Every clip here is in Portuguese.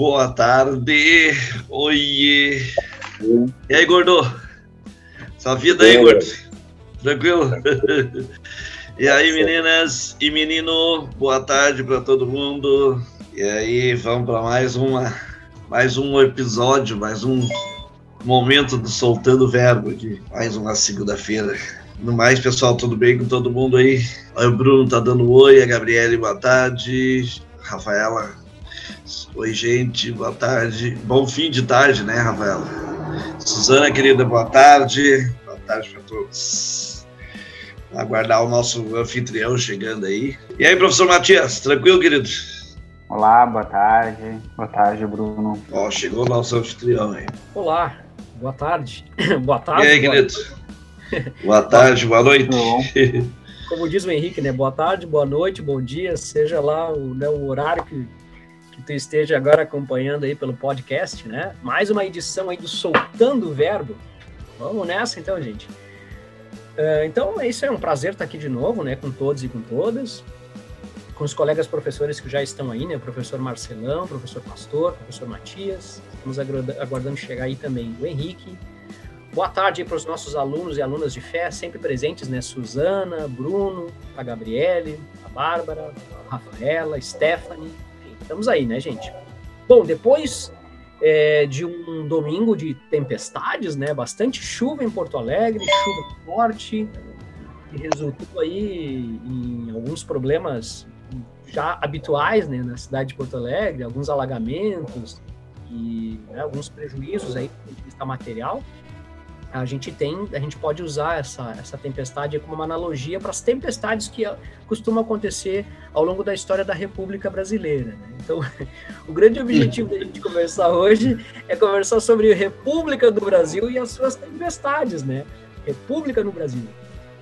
Boa tarde. Oi. E aí, gordo? Sua vida aí, gordo? Tranquilo? E aí, meninas e menino, boa tarde para todo mundo. E aí, vamos para mais uma mais um episódio, mais um momento do soltando verbo aqui, mais uma segunda-feira. No mais, pessoal, tudo bem com todo mundo aí? O Bruno tá dando oi, a Gabriele, boa tarde. Rafaela, oi, gente, boa tarde. Bom fim de tarde, né, Rafaela? Suzana, querida, boa tarde. Boa tarde para todos aguardar o nosso anfitrião chegando aí. E aí, professor Matias, tranquilo, querido? Olá, boa tarde. Boa tarde, Bruno. Ó, chegou o nosso anfitrião aí. Olá, boa tarde. boa tarde. E aí, querido? boa tarde, boa noite. Como diz o Henrique, né? Boa tarde, boa noite, bom dia, seja lá o, né, o horário que, que tu esteja agora acompanhando aí pelo podcast, né? Mais uma edição aí do Soltando o Verbo. Vamos nessa então, gente. Uh, então, isso é um prazer estar aqui de novo, né, com todos e com todas, com os colegas professores que já estão aí, né, professor Marcelão, professor Pastor, professor Matias, estamos aguardando chegar aí também o Henrique. Boa tarde para os nossos alunos e alunas de fé, sempre presentes, né, Suzana, Bruno, a Gabriele, a Bárbara, a Rafaela, a Stephanie, estamos aí, né, gente? Bom, depois é, de um domingo de tempestades, né? Bastante chuva em Porto Alegre, chuva forte, que resultou aí em alguns problemas já habituais né, na cidade de Porto Alegre, alguns alagamentos e né, alguns prejuízos aí do ponto de vista material a gente tem, a gente pode usar essa, essa tempestade como uma analogia para as tempestades que costumam acontecer ao longo da história da República Brasileira. Né? Então, o grande objetivo da gente conversar hoje é conversar sobre a República do Brasil e as suas tempestades, né? República no Brasil.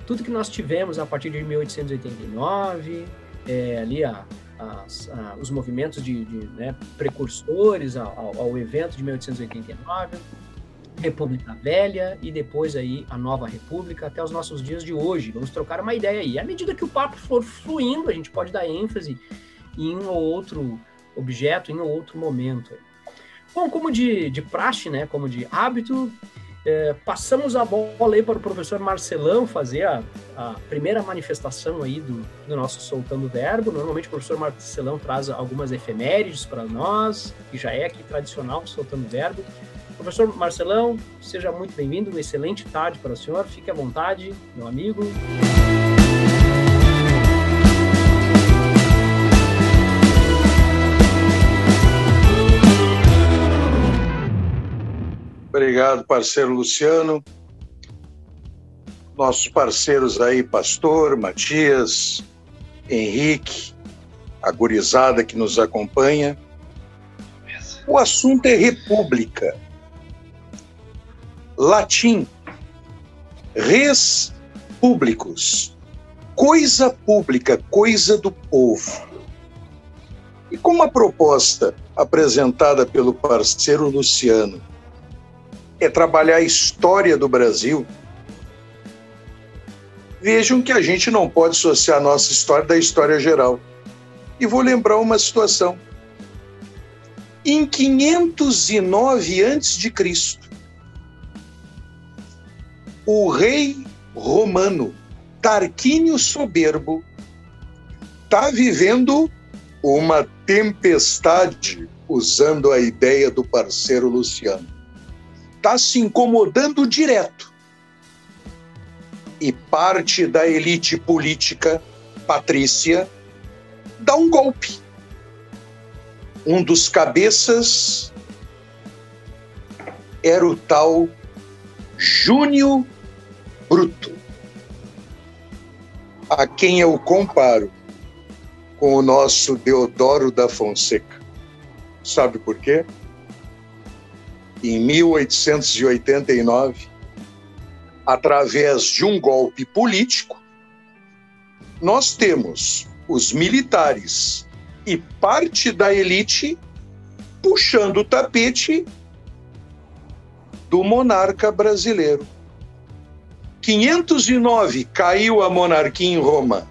Tudo que nós tivemos a partir de 1889, é, ali a, a, a, os movimentos de, de né, precursores ao, ao evento de 1889, República Velha e depois aí a Nova República até os nossos dias de hoje. Vamos trocar uma ideia aí. À medida que o papo for fluindo, a gente pode dar ênfase em um ou outro objeto, em um ou outro momento. Bom, como de, de praxe, né, como de hábito, é, passamos a bola aí para o professor Marcelão fazer a, a primeira manifestação aí do, do nosso Soltando Verbo. Normalmente o professor Marcelão traz algumas efemérides para nós, que já é aqui tradicional Soltando Verbo. Professor Marcelão, seja muito bem-vindo, uma excelente tarde para o senhor, fique à vontade, meu amigo. Obrigado, parceiro Luciano. Nossos parceiros aí, Pastor, Matias, Henrique, a gurizada que nos acompanha. O assunto é república latim, res públicos, coisa pública, coisa do povo. E como a proposta apresentada pelo parceiro Luciano é trabalhar a história do Brasil, vejam que a gente não pode associar a nossa história da história geral. E vou lembrar uma situação. Em 509 a.C., o rei romano Tarquínio Soberbo está vivendo uma tempestade, usando a ideia do parceiro Luciano. Está se incomodando direto. E parte da elite política patrícia dá um golpe. Um dos cabeças era o tal Júnior bruto, a quem eu comparo com o nosso Deodoro da Fonseca. Sabe por quê? Em 1889, através de um golpe político, nós temos os militares e parte da elite puxando o tapete do monarca brasileiro. 509 caiu a monarquia em Roma.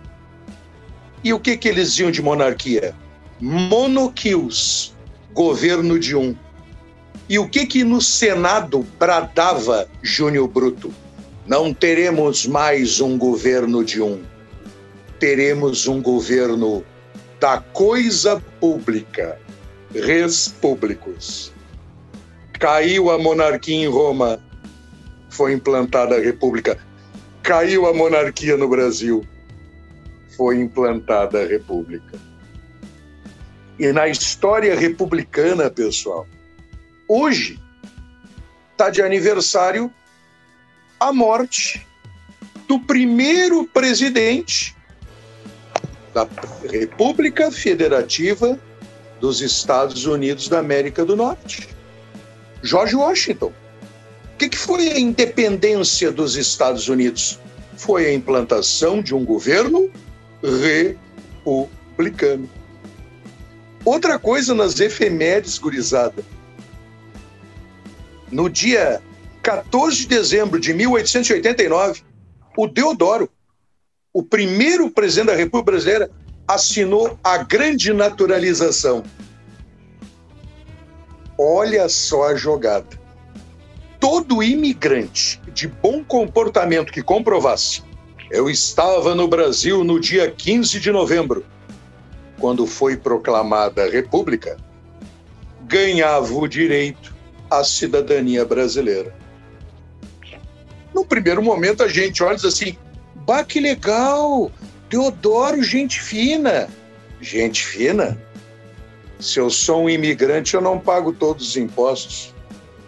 E o que, que eles diziam de monarquia? Monoquios, governo de um. E o que que no Senado bradava Júnior Bruto? Não teremos mais um governo de um. Teremos um governo da coisa pública, res públicos. Caiu a monarquia em Roma, foi implantada a república. Caiu a monarquia no Brasil, foi implantada a república. E na história republicana, pessoal, hoje está de aniversário a morte do primeiro presidente da República Federativa dos Estados Unidos da América do Norte, George Washington. O que, que foi a independência dos Estados Unidos? Foi a implantação de um governo republicano. Outra coisa nas efemérides, gurizada. No dia 14 de dezembro de 1889, o Deodoro, o primeiro presidente da República Brasileira, assinou a grande naturalização. Olha só a jogada. Todo imigrante de bom comportamento que comprovasse eu estava no Brasil no dia 15 de novembro, quando foi proclamada a República, ganhava o direito à cidadania brasileira. No primeiro momento, a gente olha e diz assim: bah, que legal! Teodoro, gente fina. Gente fina? Se eu sou um imigrante, eu não pago todos os impostos.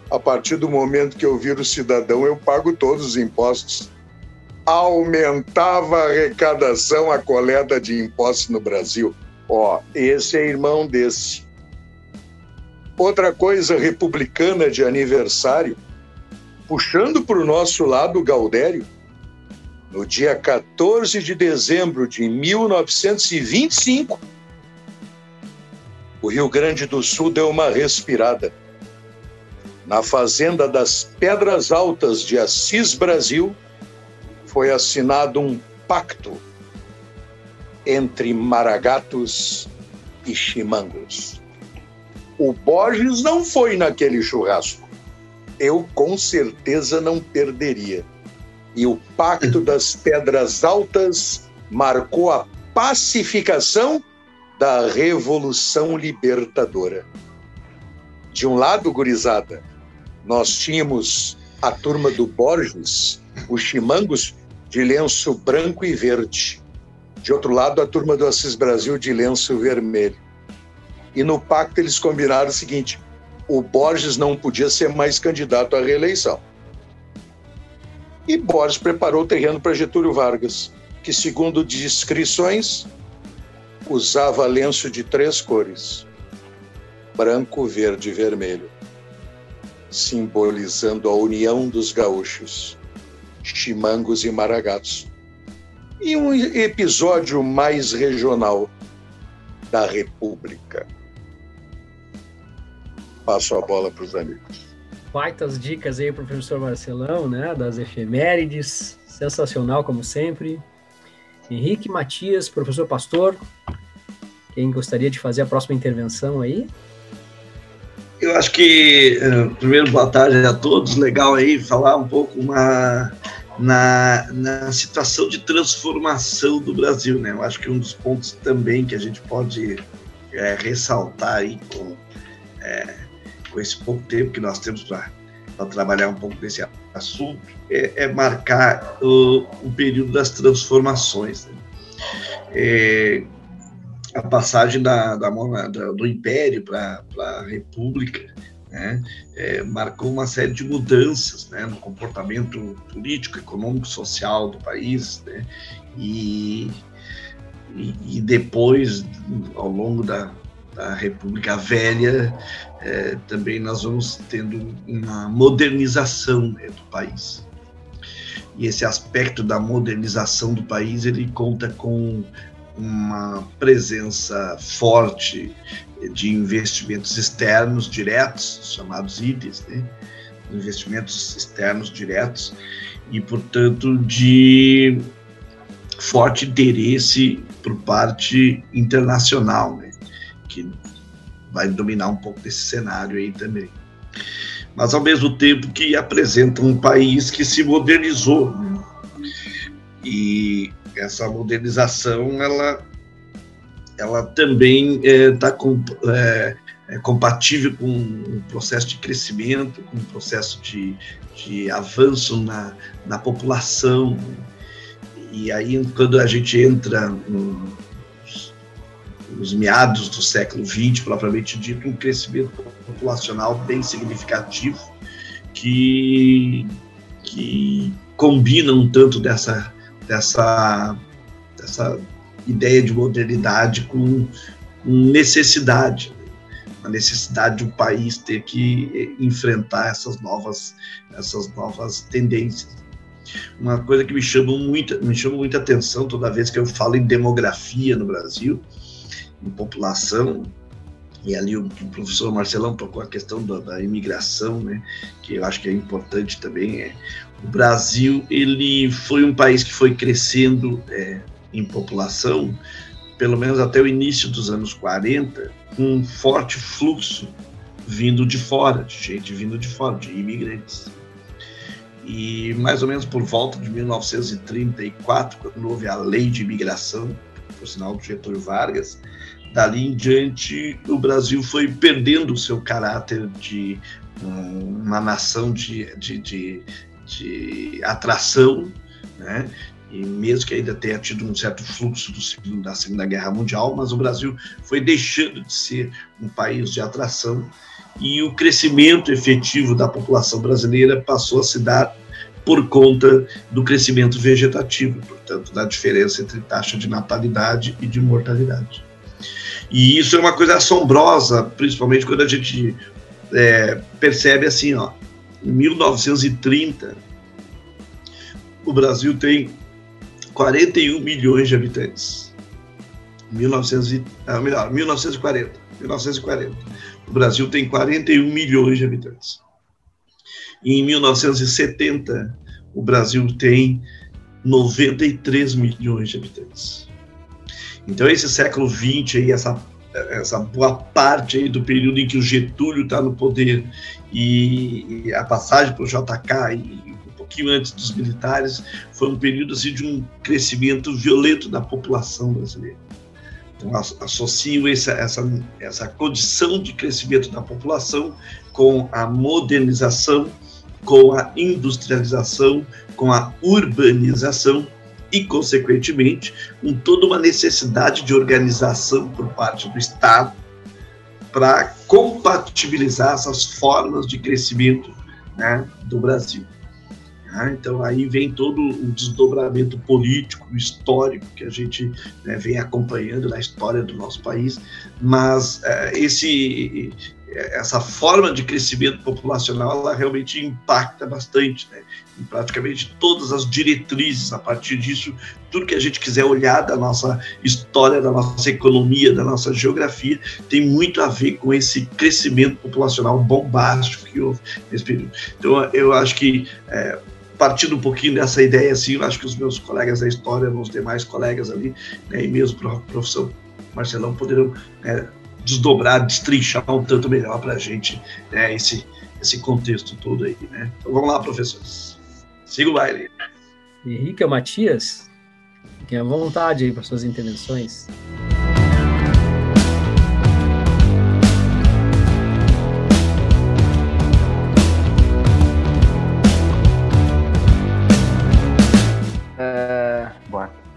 A partir do momento que eu viro cidadão, eu pago todos os impostos. Aumentava a arrecadação, a coleta de impostos no Brasil. Ó, esse é irmão desse. Outra coisa republicana de aniversário, puxando para o nosso lado Gaudério, no dia 14 de dezembro de 1925, o Rio Grande do Sul deu uma respirada. Na fazenda das Pedras Altas de Assis Brasil, foi assinado um pacto entre maragatos e chimangos. O Borges não foi naquele churrasco. Eu com certeza não perderia. E o Pacto das Pedras Altas marcou a pacificação da Revolução Libertadora. De um lado, gurizada, nós tínhamos a turma do Borges, os chimangos de lenço branco e verde. De outro lado, a turma do Assis Brasil de lenço vermelho. E no pacto eles combinaram o seguinte: o Borges não podia ser mais candidato à reeleição. E Borges preparou o terreno para Getúlio Vargas, que, segundo descrições, usava lenço de três cores: branco, verde e vermelho, simbolizando a união dos gaúchos, chimangos e maragatos. E um episódio mais regional da República. Passo a bola para os amigos baitas dicas aí, professor Marcelão, né? Das efemérides, sensacional como sempre. Henrique Matias, professor Pastor, quem gostaria de fazer a próxima intervenção aí? Eu acho que, eh, primeiro, boa tarde a todos. Legal aí falar um pouco uma, na, na situação de transformação do Brasil, né? Eu acho que um dos pontos também que a gente pode é, ressaltar aí com, é, com esse pouco tempo que nós temos para trabalhar um pouco desse assunto, é, é marcar o, o, período das transformações. Né? É, a passagem da, da, da do Império para a República né? é, marcou uma série de mudanças né? no comportamento político, econômico, social do país, né? e, e, e depois, ao longo da, da República Velha, é, também nós vamos tendo uma modernização né, do país. E esse aspecto da modernização do país, ele conta com uma presença forte de investimentos externos diretos, chamados IDES, né? investimentos externos diretos, e, portanto, de forte interesse por parte internacional, né? Que vai dominar um pouco desse cenário aí também. Mas ao mesmo tempo que apresenta um país que se modernizou. E essa modernização, ela, ela também está é, com, é, é, compatível com um processo de crescimento, com um processo de, de avanço na, na população. E aí, quando a gente entra nos meados do século XX, propriamente dito, um crescimento populacional bem significativo que, que combina um tanto dessa, dessa, dessa ideia de modernidade com, necessidade a necessidade de um país ter que enfrentar essas novas, essas novas tendências. Uma coisa que me chama muito, me chama muita atenção toda vez que eu falo em demografia no Brasil, em população, e ali o, professor Marcelão tocou a questão da, da, imigração, né, que eu acho que é importante também. É, o Brasil ele foi um país que foi crescendo é, em população, pelo menos até o início dos anos 40, um forte fluxo vindo de fora, de gente vindo de fora, de imigrantes. E mais ou menos por volta de 1934, quando houve a lei de imigração, por sinal do Getúlio Vargas, dali em diante o Brasil foi perdendo o seu caráter de uma nação de, de, de, de atração, né? e mesmo que ainda tenha tido um certo fluxo do, da Segunda Guerra Mundial, mas o Brasil foi deixando de ser um país de atração e o crescimento efetivo da população brasileira passou a se dar por conta do crescimento vegetativo, portanto, da diferença entre taxa de natalidade e de mortalidade. E isso é uma coisa assombrosa, principalmente quando a gente é, percebe assim, ó, em 1930, o Brasil tem 41 milhões de habitantes. 1900 ah, melhor, 1940. 1940. O Brasil tem 41 milhões de habitantes. E em 1970, o Brasil tem 93 milhões de habitantes. Então, esse século XX, aí, essa, essa boa parte aí do período em que o Getúlio está no poder e, e a passagem para o JK e pouquinho antes dos militares, foi um período assim, de um crescimento violento da população brasileira. Então, associo essa, essa, essa condição de crescimento da população com a modernização, com a industrialização, com a urbanização e, consequentemente, com toda uma necessidade de organização por parte do Estado para compatibilizar essas formas de crescimento né, do Brasil. Né? Então aí vem todo o desdobramento político, histórico que a gente né, vem acompanhando na história do nosso país, mas é, esse essa forma de crescimento populacional ela realmente impacta bastante, né? Praticamente todas as diretrizes. A partir disso, tudo que a gente quiser olhar da nossa história, da nossa economia, da nossa geografia, tem muito a ver com esse crescimento populacional bombástico que houve nesse período. Então, eu acho que é, partindo um pouquinho dessa ideia, assim, eu acho que os meus colegas da história, os demais colegas ali, né, e mesmo o professor Marcelão, poderão né, desdobrar, destrinchar um tanto melhor para a gente né, esse, esse contexto todo aí. Né? Então vamos lá, professores. Siga o baile. Henrique ou Matias, fiquem à vontade aí para suas intervenções.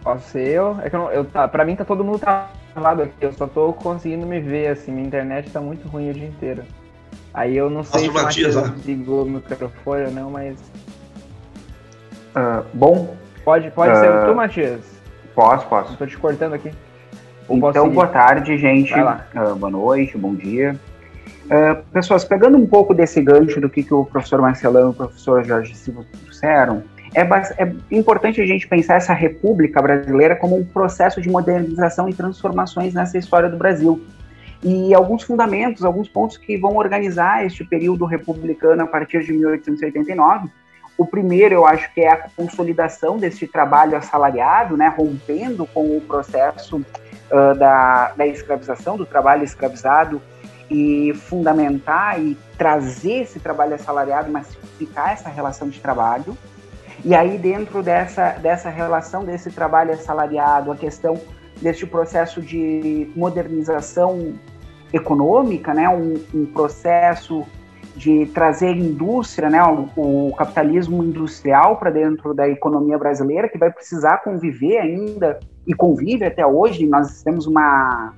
Posso ser eu? É que eu, não, eu tá, pra mim tá todo mundo travado aqui, eu só tô conseguindo me ver, assim, minha internet tá muito ruim o dia inteiro. Aí eu não sei Nossa, se o Matias ligou o microfone ou não, mas. Uh, bom. Pode, pode uh, ser tu, Matias? Posso, posso. Tô te cortando aqui. Ou então, boa tarde, gente. Uh, boa noite, bom dia. Uh, pessoas, pegando um pouco desse gancho do que, que o professor Marcelão e o professor Jorge Silva trouxeram, é, é, importante a gente pensar essa República Brasileira como um processo de modernização e transformações nessa história do Brasil. E alguns fundamentos, alguns pontos que vão organizar este período republicano a partir de 1889. O primeiro, eu acho que é a consolidação desse trabalho assalariado, né, rompendo com o processo uh, da, da escravização, do trabalho escravizado, e fundamentar e trazer esse trabalho assalariado, massificar essa relação de trabalho. E aí, dentro dessa, dessa relação, desse trabalho assalariado, a questão deste processo de modernização econômica, né, um, um processo de trazer indústria, né, o, o capitalismo industrial para dentro da economia brasileira, que vai precisar conviver ainda e convive até hoje. Nós temos uma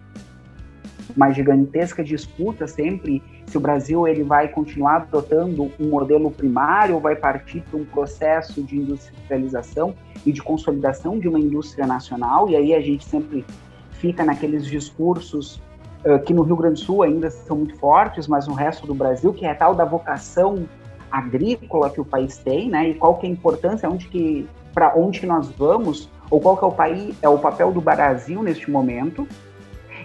uma gigantesca disputa sempre se o Brasil ele vai continuar adotando um modelo primário ou vai partir para um processo de industrialização e de consolidação de uma indústria nacional. E aí a gente sempre fica naqueles discursos que no Rio Grande do Sul ainda são muito fortes, mas no resto do Brasil, que é a tal da vocação agrícola que o país tem, né? E qual que é a importância, onde que para onde que nós vamos, ou qual que é o país, é o papel do Brasil neste momento.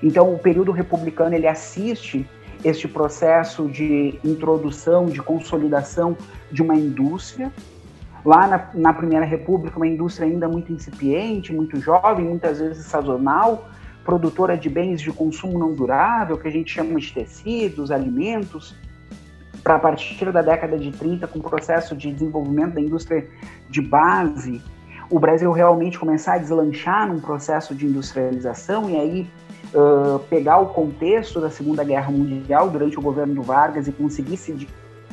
Então, o período republicano ele assiste este processo de introdução, de consolidação de uma indústria. Lá na, na Primeira República, uma indústria ainda muito incipiente, muito jovem, muitas vezes sazonal, produtora de bens de consumo não durável, que a gente chama de tecidos, alimentos, para a partir da década de 30, com o processo de desenvolvimento da indústria de base, o Brasil realmente começar a deslanchar num processo de industrialização e aí uh, pegar o contexto da Segunda Guerra Mundial durante o governo do Vargas e conseguir se,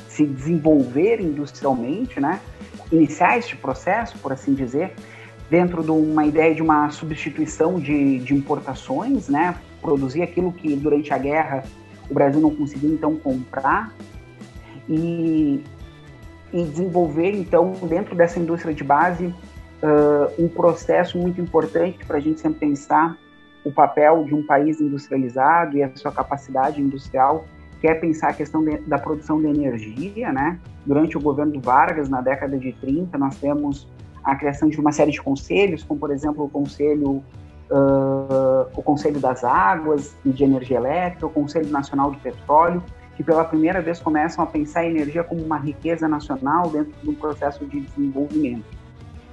se desenvolver industrialmente, né? iniciar este processo, por assim dizer, dentro de uma ideia de uma substituição de, de importações, né? produzir aquilo que durante a guerra o Brasil não conseguiu então comprar e, e desenvolver então dentro dessa indústria de base uh, um processo muito importante para a gente sempre pensar o papel de um país industrializado e a sua capacidade industrial, que é pensar a questão de, da produção de energia, né? Durante o governo do Vargas, na década de 30, nós temos a criação de uma série de conselhos, como por exemplo o conselho uh, o Conselho das Águas e de Energia Elétrica, o Conselho Nacional do Petróleo, que pela primeira vez começam a pensar a energia como uma riqueza nacional dentro de um processo de desenvolvimento.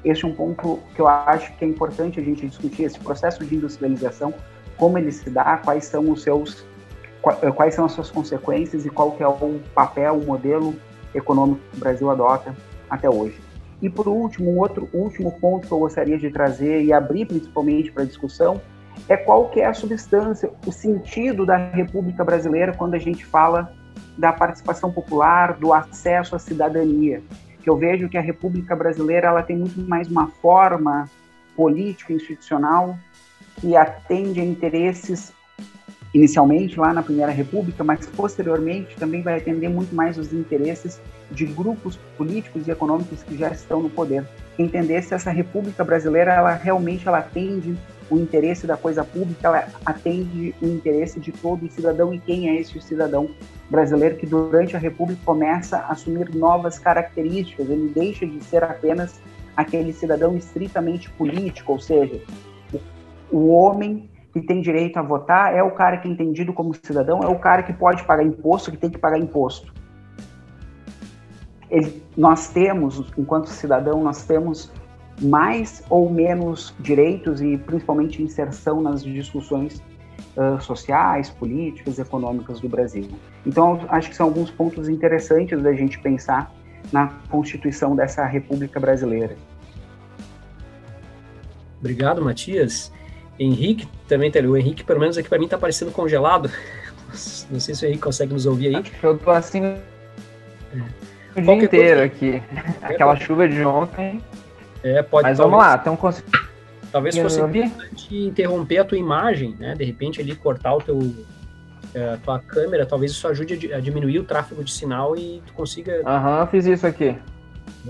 Esse é um ponto que eu acho que é importante a gente discutir, esse processo de industrialização, como ele se dá, quais são os seus quais são as suas consequências e qual que é o papel, o modelo econômico que o Brasil adota até hoje. E por último, um outro último ponto que eu gostaria de trazer e abrir principalmente para discussão é qual que é a substância, o sentido da República Brasileira quando a gente fala da participação popular, do acesso à cidadania. Que eu vejo que a República Brasileira ela tem muito mais uma forma política institucional que atende a interesses inicialmente lá na Primeira República, mas posteriormente também vai atender muito mais os interesses de grupos políticos e econômicos que já estão no poder. Entender se essa República Brasileira ela realmente ela atende o interesse da coisa pública, ela atende o interesse de todo cidadão e quem é esse cidadão brasileiro que durante a República começa a assumir novas características, ele deixa de ser apenas aquele cidadão estritamente político, ou seja, o homem que tem direito a votar é o cara que é entendido como cidadão, é o cara que pode pagar imposto, que tem que pagar imposto. Ele, nós temos, enquanto cidadão, nós temos mais ou menos direitos e principalmente inserção nas discussões uh, sociais, políticas, econômicas do Brasil. Então, acho que são alguns pontos interessantes da gente pensar na constituição dessa República Brasileira. Obrigado, Matias. Henrique também tá ali. O Henrique, pelo menos aqui para mim, está parecendo congelado. Não sei se o Henrique consegue nos ouvir aí. Eu tô assim é. O dia inteiro coisa... aqui. Aquela chuva de ontem é, pode, Mas vamos lá, então Talvez fosse importante interromper a tua imagem, né? De repente ali cortar o teu é, a tua câmera, talvez isso ajude a diminuir o tráfego de sinal e tu consiga. Aham, uhum, fiz isso aqui.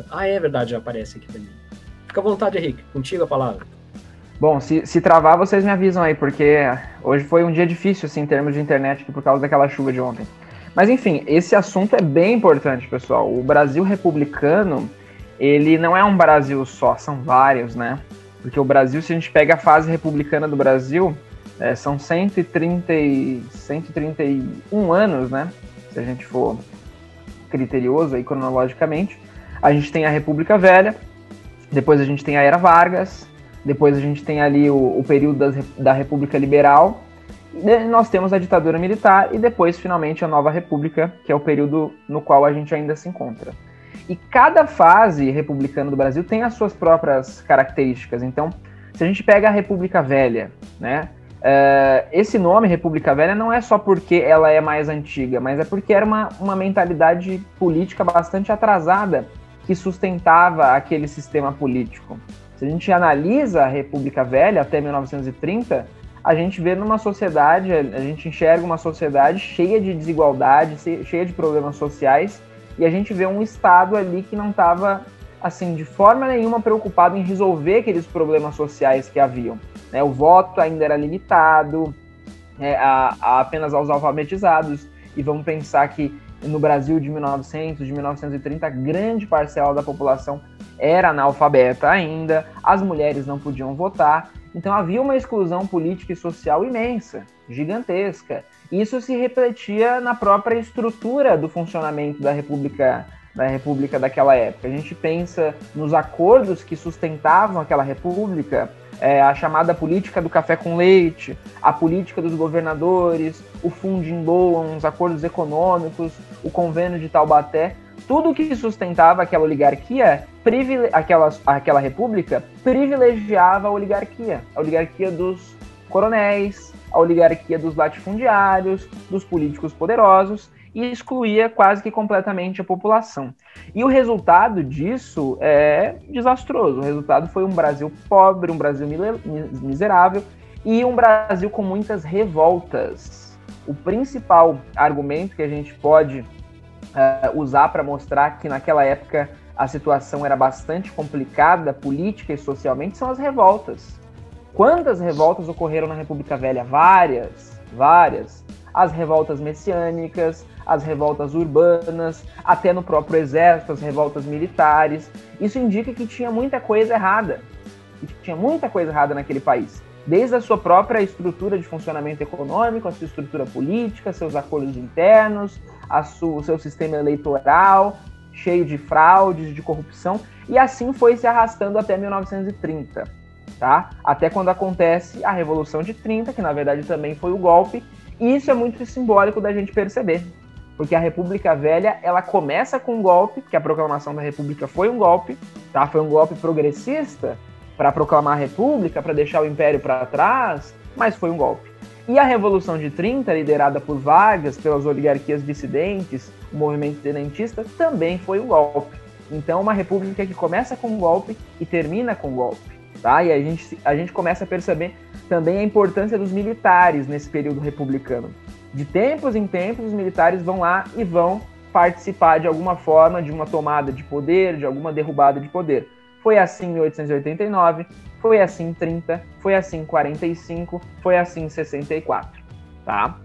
Ah, é verdade, já aparece aqui também. Fica à vontade, Henrique, contigo a palavra. Bom, se, se travar, vocês me avisam aí, porque hoje foi um dia difícil, assim, em termos de internet, por causa daquela chuva de ontem. Mas, enfim, esse assunto é bem importante, pessoal. O Brasil republicano, ele não é um Brasil só, são vários, né? Porque o Brasil, se a gente pega a fase republicana do Brasil, é, são 130 e, 131 anos, né? Se a gente for criterioso aí cronologicamente. A gente tem a República Velha, depois a gente tem a Era Vargas, depois a gente tem ali o, o período das, da República Liberal, nós temos a ditadura militar e depois, finalmente, a nova república, que é o período no qual a gente ainda se encontra. E cada fase republicana do Brasil tem as suas próprias características. Então, se a gente pega a República Velha, né? Uh, esse nome, República Velha, não é só porque ela é mais antiga, mas é porque era uma, uma mentalidade política bastante atrasada que sustentava aquele sistema político. Se a gente analisa a República Velha até 1930, a gente vê numa sociedade, a gente enxerga uma sociedade cheia de desigualdade, cheia de problemas sociais, e a gente vê um Estado ali que não estava, assim, de forma nenhuma preocupado em resolver aqueles problemas sociais que haviam. Né? O voto ainda era limitado é, a, a apenas aos alfabetizados, e vamos pensar que no Brasil de 1900, de 1930, grande parcela da população era analfabeta ainda, as mulheres não podiam votar, então havia uma exclusão política e social imensa, gigantesca. Isso se refletia na própria estrutura do funcionamento da República da República daquela época. A gente pensa nos acordos que sustentavam aquela República, é, a chamada política do café com leite, a política dos governadores, o Funding Loan, os acordos econômicos, o convênio de Taubaté, tudo que sustentava aquela oligarquia, aquela, aquela república, privilegiava a oligarquia, a oligarquia dos coronéis, a oligarquia dos latifundiários, dos políticos poderosos, e excluía quase que completamente a população. E o resultado disso é desastroso. O resultado foi um Brasil pobre, um Brasil miserável e um Brasil com muitas revoltas. O principal argumento que a gente pode uh, usar para mostrar que naquela época a situação era bastante complicada, política e socialmente, são as revoltas. Quantas revoltas ocorreram na República Velha? Várias, várias. As revoltas messiânicas, as revoltas urbanas, até no próprio exército, as revoltas militares. Isso indica que tinha muita coisa errada. Que tinha muita coisa errada naquele país. Desde a sua própria estrutura de funcionamento econômico, a sua estrutura política, seus acordos internos, a sua, o seu sistema eleitoral, cheio de fraudes, de corrupção, e assim foi se arrastando até 1930, tá? Até quando acontece a Revolução de 30, que na verdade também foi o golpe, e isso é muito simbólico da gente perceber, porque a República Velha, ela começa com um golpe, que a proclamação da República foi um golpe, tá? Foi um golpe progressista para proclamar a República, para deixar o Império para trás, mas foi um golpe. E a Revolução de 30, liderada por Vargas, pelas oligarquias dissidentes, o movimento tenentista, também foi um golpe. Então, uma república que começa com um golpe e termina com um golpe. Tá? E a gente, a gente começa a perceber também a importância dos militares nesse período republicano. De tempos em tempos, os militares vão lá e vão participar de alguma forma de uma tomada de poder, de alguma derrubada de poder. Foi assim em 1889, foi assim em 30, foi assim em 45, foi assim em 64, tá?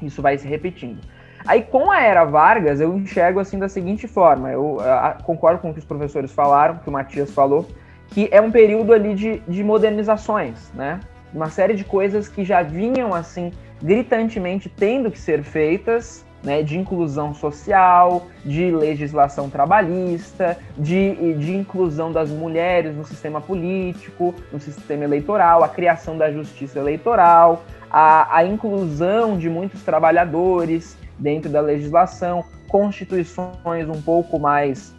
Isso vai se repetindo. Aí com a era Vargas eu enxergo assim da seguinte forma, eu concordo com o que os professores falaram, que o Matias falou, que é um período ali de, de modernizações, né? Uma série de coisas que já vinham assim gritantemente tendo que ser feitas né, de inclusão social, de legislação trabalhista, de, de inclusão das mulheres no sistema político, no sistema eleitoral, a criação da justiça eleitoral, a, a inclusão de muitos trabalhadores dentro da legislação, constituições um pouco mais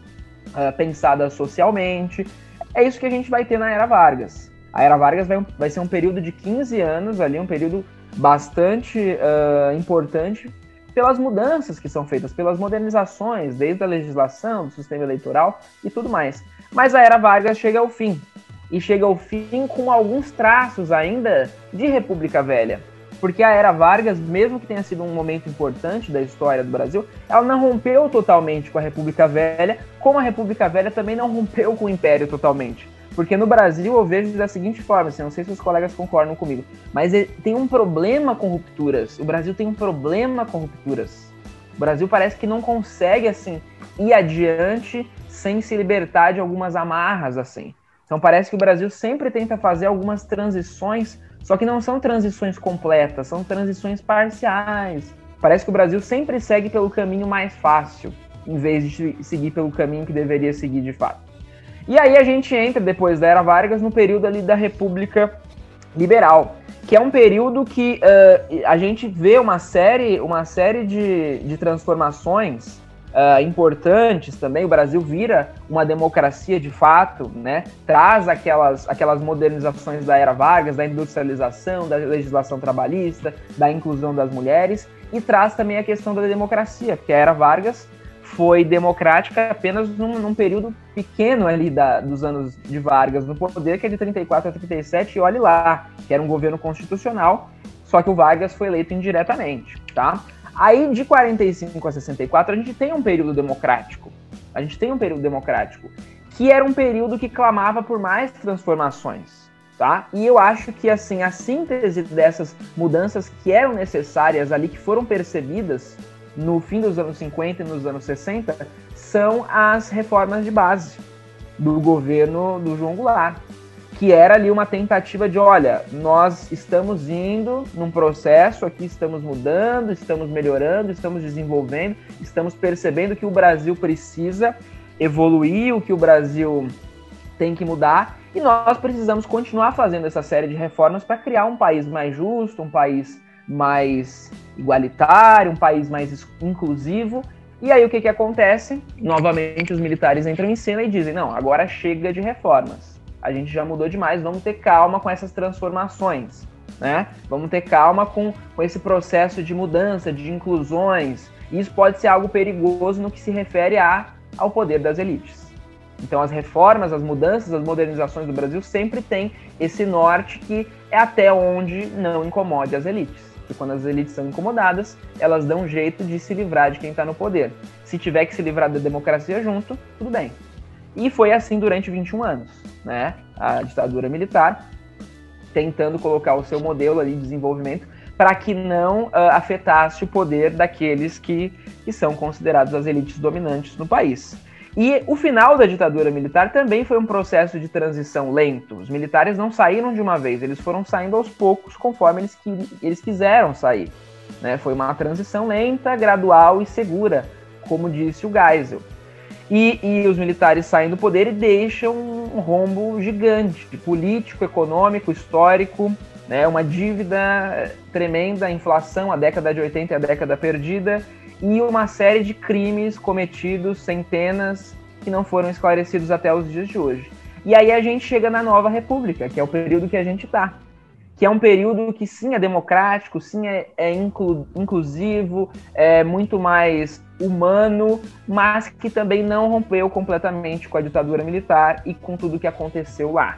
uh, pensadas socialmente. É isso que a gente vai ter na Era Vargas. A Era Vargas vai, vai ser um período de 15 anos ali, um período bastante uh, importante pelas mudanças que são feitas, pelas modernizações, desde a legislação, do sistema eleitoral e tudo mais. Mas a era Vargas chega ao fim. E chega ao fim com alguns traços ainda de República Velha. Porque a era Vargas, mesmo que tenha sido um momento importante da história do Brasil, ela não rompeu totalmente com a República Velha, como a República Velha também não rompeu com o Império totalmente. Porque no Brasil eu vejo da seguinte forma, assim, não sei se os colegas concordam comigo, mas tem um problema com rupturas. O Brasil tem um problema com rupturas. O Brasil parece que não consegue, assim, ir adiante sem se libertar de algumas amarras, assim. Então parece que o Brasil sempre tenta fazer algumas transições, só que não são transições completas, são transições parciais. Parece que o Brasil sempre segue pelo caminho mais fácil, em vez de seguir pelo caminho que deveria seguir de fato. E aí a gente entra, depois da Era Vargas, no período ali da República Liberal. que é um período que uh, a gente vê uma série, uma série de, de transformações uh, importantes também. O Brasil vira uma democracia de fato, né? Traz aquelas, aquelas modernizações da era Vargas, da industrialização, da legislação trabalhista, da inclusão das mulheres e traz também a questão da democracia, porque a era Vargas foi democrática apenas num, num período pequeno ali da, dos anos de Vargas no poder, que é de 34 a 37, e olhe lá, que era um governo constitucional, só que o Vargas foi eleito indiretamente, tá? Aí, de 45 a 64, a gente tem um período democrático. A gente tem um período democrático, que era um período que clamava por mais transformações, tá? E eu acho que, assim, a síntese dessas mudanças que eram necessárias ali, que foram percebidas no fim dos anos 50 e nos anos 60, são as reformas de base do governo do João Goulart que era ali uma tentativa de, olha, nós estamos indo num processo aqui, estamos mudando, estamos melhorando, estamos desenvolvendo, estamos percebendo que o Brasil precisa evoluir, o que o Brasil tem que mudar, e nós precisamos continuar fazendo essa série de reformas para criar um país mais justo, um país mais igualitário, um país mais inclusivo. E aí o que, que acontece? Novamente os militares entram em cena e dizem: não, agora chega de reformas a gente já mudou demais, vamos ter calma com essas transformações, né? Vamos ter calma com, com esse processo de mudança, de inclusões. Isso pode ser algo perigoso no que se refere a, ao poder das elites. Então, as reformas, as mudanças, as modernizações do Brasil sempre tem esse norte que é até onde não incomode as elites. E quando as elites são incomodadas, elas dão um jeito de se livrar de quem está no poder. Se tiver que se livrar da democracia junto, tudo bem. E foi assim durante 21 anos, né? A ditadura militar, tentando colocar o seu modelo ali de desenvolvimento para que não uh, afetasse o poder daqueles que, que são considerados as elites dominantes no país. E o final da ditadura militar também foi um processo de transição lento. Os militares não saíram de uma vez, eles foram saindo aos poucos conforme eles, eles quiseram sair. Né? Foi uma transição lenta, gradual e segura, como disse o Geisel. E, e, os militares saem do poder e deixam um rombo gigante, político, econômico, histórico, né, uma dívida tremenda, inflação, a década de 80 é a década perdida, e uma série de crimes cometidos, centenas, que não foram esclarecidos até os dias de hoje. E aí a gente chega na nova república, que é o período que a gente está que é um período que sim é democrático, sim é, é inclu, inclusivo, é muito mais humano, mas que também não rompeu completamente com a ditadura militar e com tudo que aconteceu lá.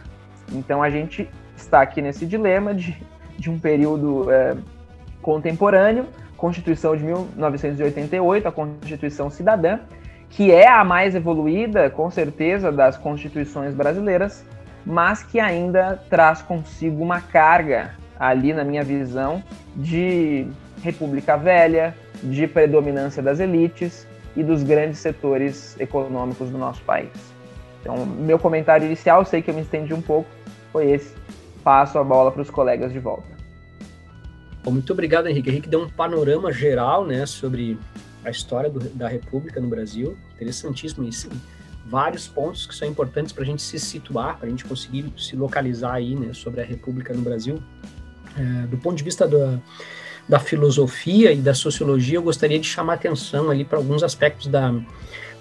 Então a gente está aqui nesse dilema de, de um período é, contemporâneo, Constituição de 1988, a Constituição Cidadã, que é a mais evoluída, com certeza, das constituições brasileiras, mas que ainda traz consigo uma carga ali, na minha visão, de República Velha, de predominância das elites e dos grandes setores econômicos do nosso país. Então, meu comentário inicial, sei que eu me estendi um pouco, foi esse. Passo a bola para os colegas de volta. Muito obrigado, Henrique. Henrique deu um panorama geral né, sobre a história do, da República no Brasil. Interessantíssimo isso vários pontos que são importantes para a gente se situar, para a gente conseguir se localizar aí, né, sobre a República no Brasil. É, do ponto de vista da, da filosofia e da sociologia, eu gostaria de chamar atenção ali para alguns aspectos da,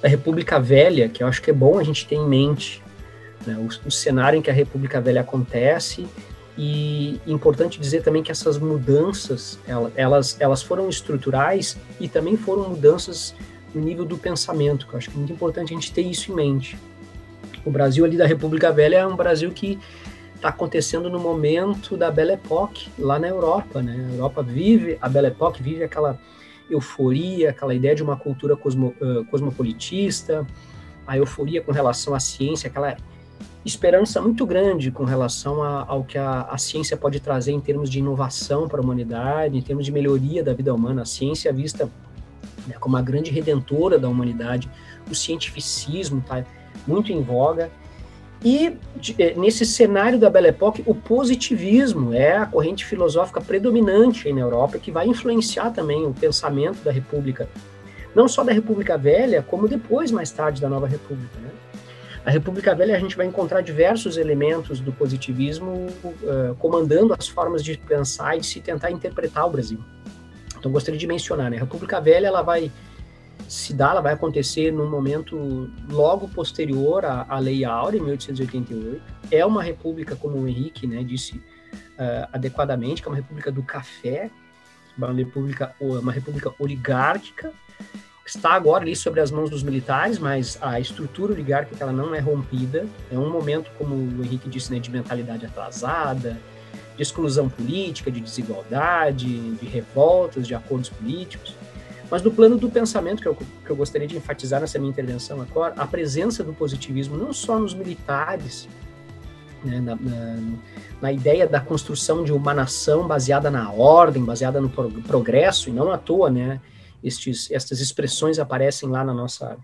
da República Velha, que eu acho que é bom a gente ter em mente né, o, o cenário em que a República Velha acontece e importante dizer também que essas mudanças elas, elas foram estruturais e também foram mudanças no nível do pensamento, que eu acho que é muito importante a gente ter isso em mente. O Brasil ali da República Velha é um Brasil que está acontecendo no momento da Belle Époque lá na Europa, né? A Europa vive a Belle Époque, vive aquela euforia, aquela ideia de uma cultura cosmo, uh, cosmopolitista, a euforia com relação à ciência, aquela esperança muito grande com relação a, ao que a, a, ciência pode trazer em termos de inovação para a humanidade, em termos de melhoria da vida humana. A ciência vista né, como a grande redentora da humanidade, o cientificismo está muito em voga. E eh, nesse cenário da Belle Époque, o positivismo é a corrente filosófica predominante na Europa, que vai influenciar também o pensamento da República, não só da República Velha, como depois, mais tarde, da Nova República. Né? A República Velha a gente vai encontrar diversos elementos do positivismo uh, comandando as formas de pensar e de se tentar interpretar o Brasil. Então gostaria de mencionar, né? A República Velha ela vai se dar, ela vai acontecer num momento logo posterior à, à Lei Áurea, em 1888. É uma república, como o Henrique né, disse uh, adequadamente, que é uma república do café, uma república, uma república oligárquica, está agora ali sobre as mãos dos militares, mas a estrutura oligárquica ela não é rompida. É um momento, como o Henrique disse, né, de mentalidade atrasada, de exclusão política, de desigualdade, de revoltas, de acordos políticos. Mas no plano do pensamento, que eu, que eu gostaria de enfatizar nessa minha intervenção agora, a presença do positivismo não só nos militares, né, na, na, na, ideia da construção de uma nação baseada na ordem, baseada no progresso, e não à toa, né, estes, estas expressões aparecem lá na nossa,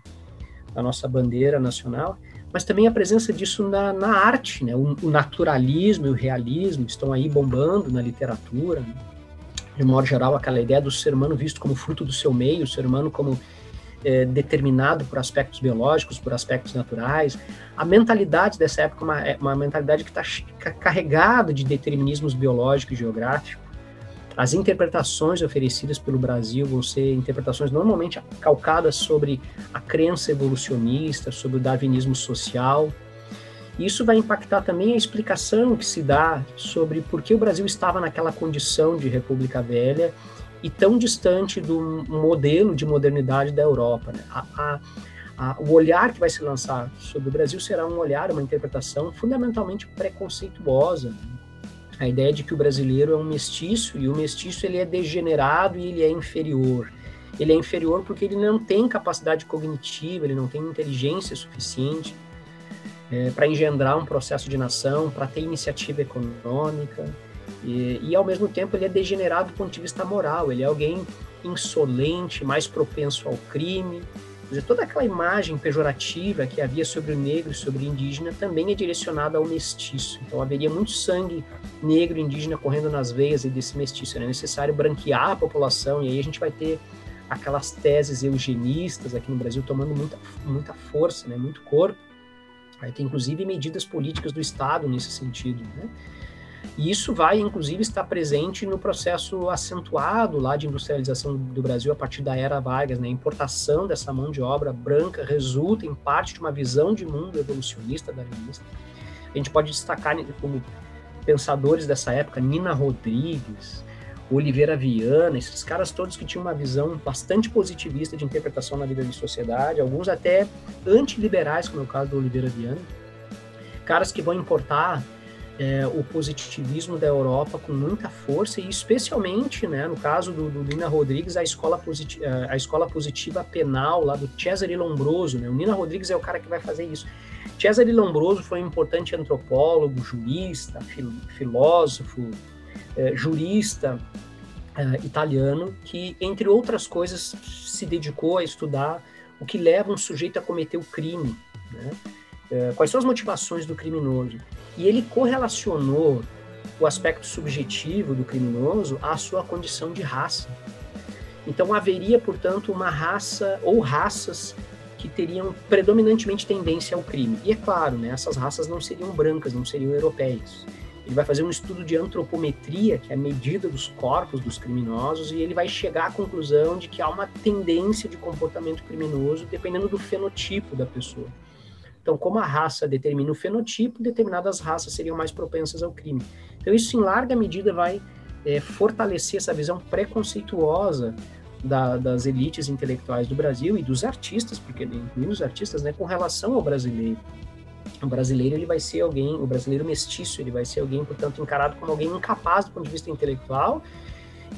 na nossa bandeira nacional, mas também a presença disso na, na arte, né, o, o, naturalismo e o realismo estão aí bombando na literatura, né? De modo geral, aquela ideia do ser humano visto como fruto do seu meio, o ser humano como é, determinado por aspectos biológicos, por aspectos naturais. A mentalidade dessa época é uma, é uma mentalidade que está carregada de determinismos biológicos e geográficos. As interpretações oferecidas pelo Brasil vão ser interpretações normalmente calcadas sobre a crença evolucionista, sobre o darwinismo social, isso vai impactar também a explicação que se dá sobre por que o Brasil estava naquela condição de República Velha e tão distante do modelo de modernidade da Europa. Né? A, a, a, o olhar que vai se lançar sobre o Brasil será um olhar, uma interpretação fundamentalmente preconceituosa. Né? A ideia de que o brasileiro é um mestiço e o mestiço ele é degenerado e ele é inferior. Ele é inferior porque ele não tem capacidade cognitiva, ele não tem inteligência suficiente é, para engendrar um processo de nação, para ter iniciativa econômica, e, e, ao mesmo tempo ele é degenerado do ponto de vista moral, ele é alguém insolente, mais propenso ao crime. Quer dizer, toda aquela imagem pejorativa que havia sobre o negro e sobre o indígena também é direcionada ao mestiço. Então haveria muito sangue negro e indígena correndo nas veias desse mestiço. É necessário branquear a população e aí a gente vai ter aquelas teses eugenistas aqui no Brasil tomando muita, muita força, né, muito corpo Vai ter, inclusive, medidas políticas do Estado nesse sentido. Né? E isso vai, inclusive, estar presente no processo acentuado lá de industrialização do Brasil a partir da era Vargas. Né? A importação dessa mão de obra branca resulta, em parte, de uma visão de mundo evolucionista darwinista. A gente pode destacar como pensadores dessa época Nina Rodrigues, Oliveira Viana, esses caras todos que tinham uma visão bastante positivista de interpretação na vida de sociedade, alguns até antiliberais, como é o caso do Oliveira Viana, caras que vão importar é, o positivismo da Europa com muita força e especialmente, né, no caso do, do Nina Rodrigues, a escola, positiva, a escola positiva penal lá do Cesare Lombroso, né, o Nina Rodrigues é o cara que vai fazer isso. Cesare Lombroso foi um importante antropólogo, jurista, filósofo, é, jurista é, italiano que, entre outras coisas, se dedicou a estudar o que leva um sujeito a cometer o crime, né? é, quais são as motivações do criminoso. E ele correlacionou o aspecto subjetivo do criminoso à sua condição de raça. Então haveria, portanto, uma raça ou raças que teriam predominantemente tendência ao crime. E é claro, né, essas raças não seriam brancas, não seriam europeias. Ele vai fazer um estudo de antropometria, que é a medida dos corpos dos criminosos, e ele vai chegar à conclusão de que há uma tendência de comportamento criminoso dependendo do fenotipo da pessoa. Então, como a raça determina o fenotipo, determinadas raças seriam mais propensas ao crime. Então, isso em larga medida vai é, fortalecer essa visão preconceituosa da, das elites intelectuais do Brasil e dos artistas, porque incluindo os artistas, né, com relação ao brasileiro. O brasileiro ele vai ser alguém, o brasileiro mestiço, ele vai ser alguém, portanto, encarado como alguém incapaz do ponto de vista intelectual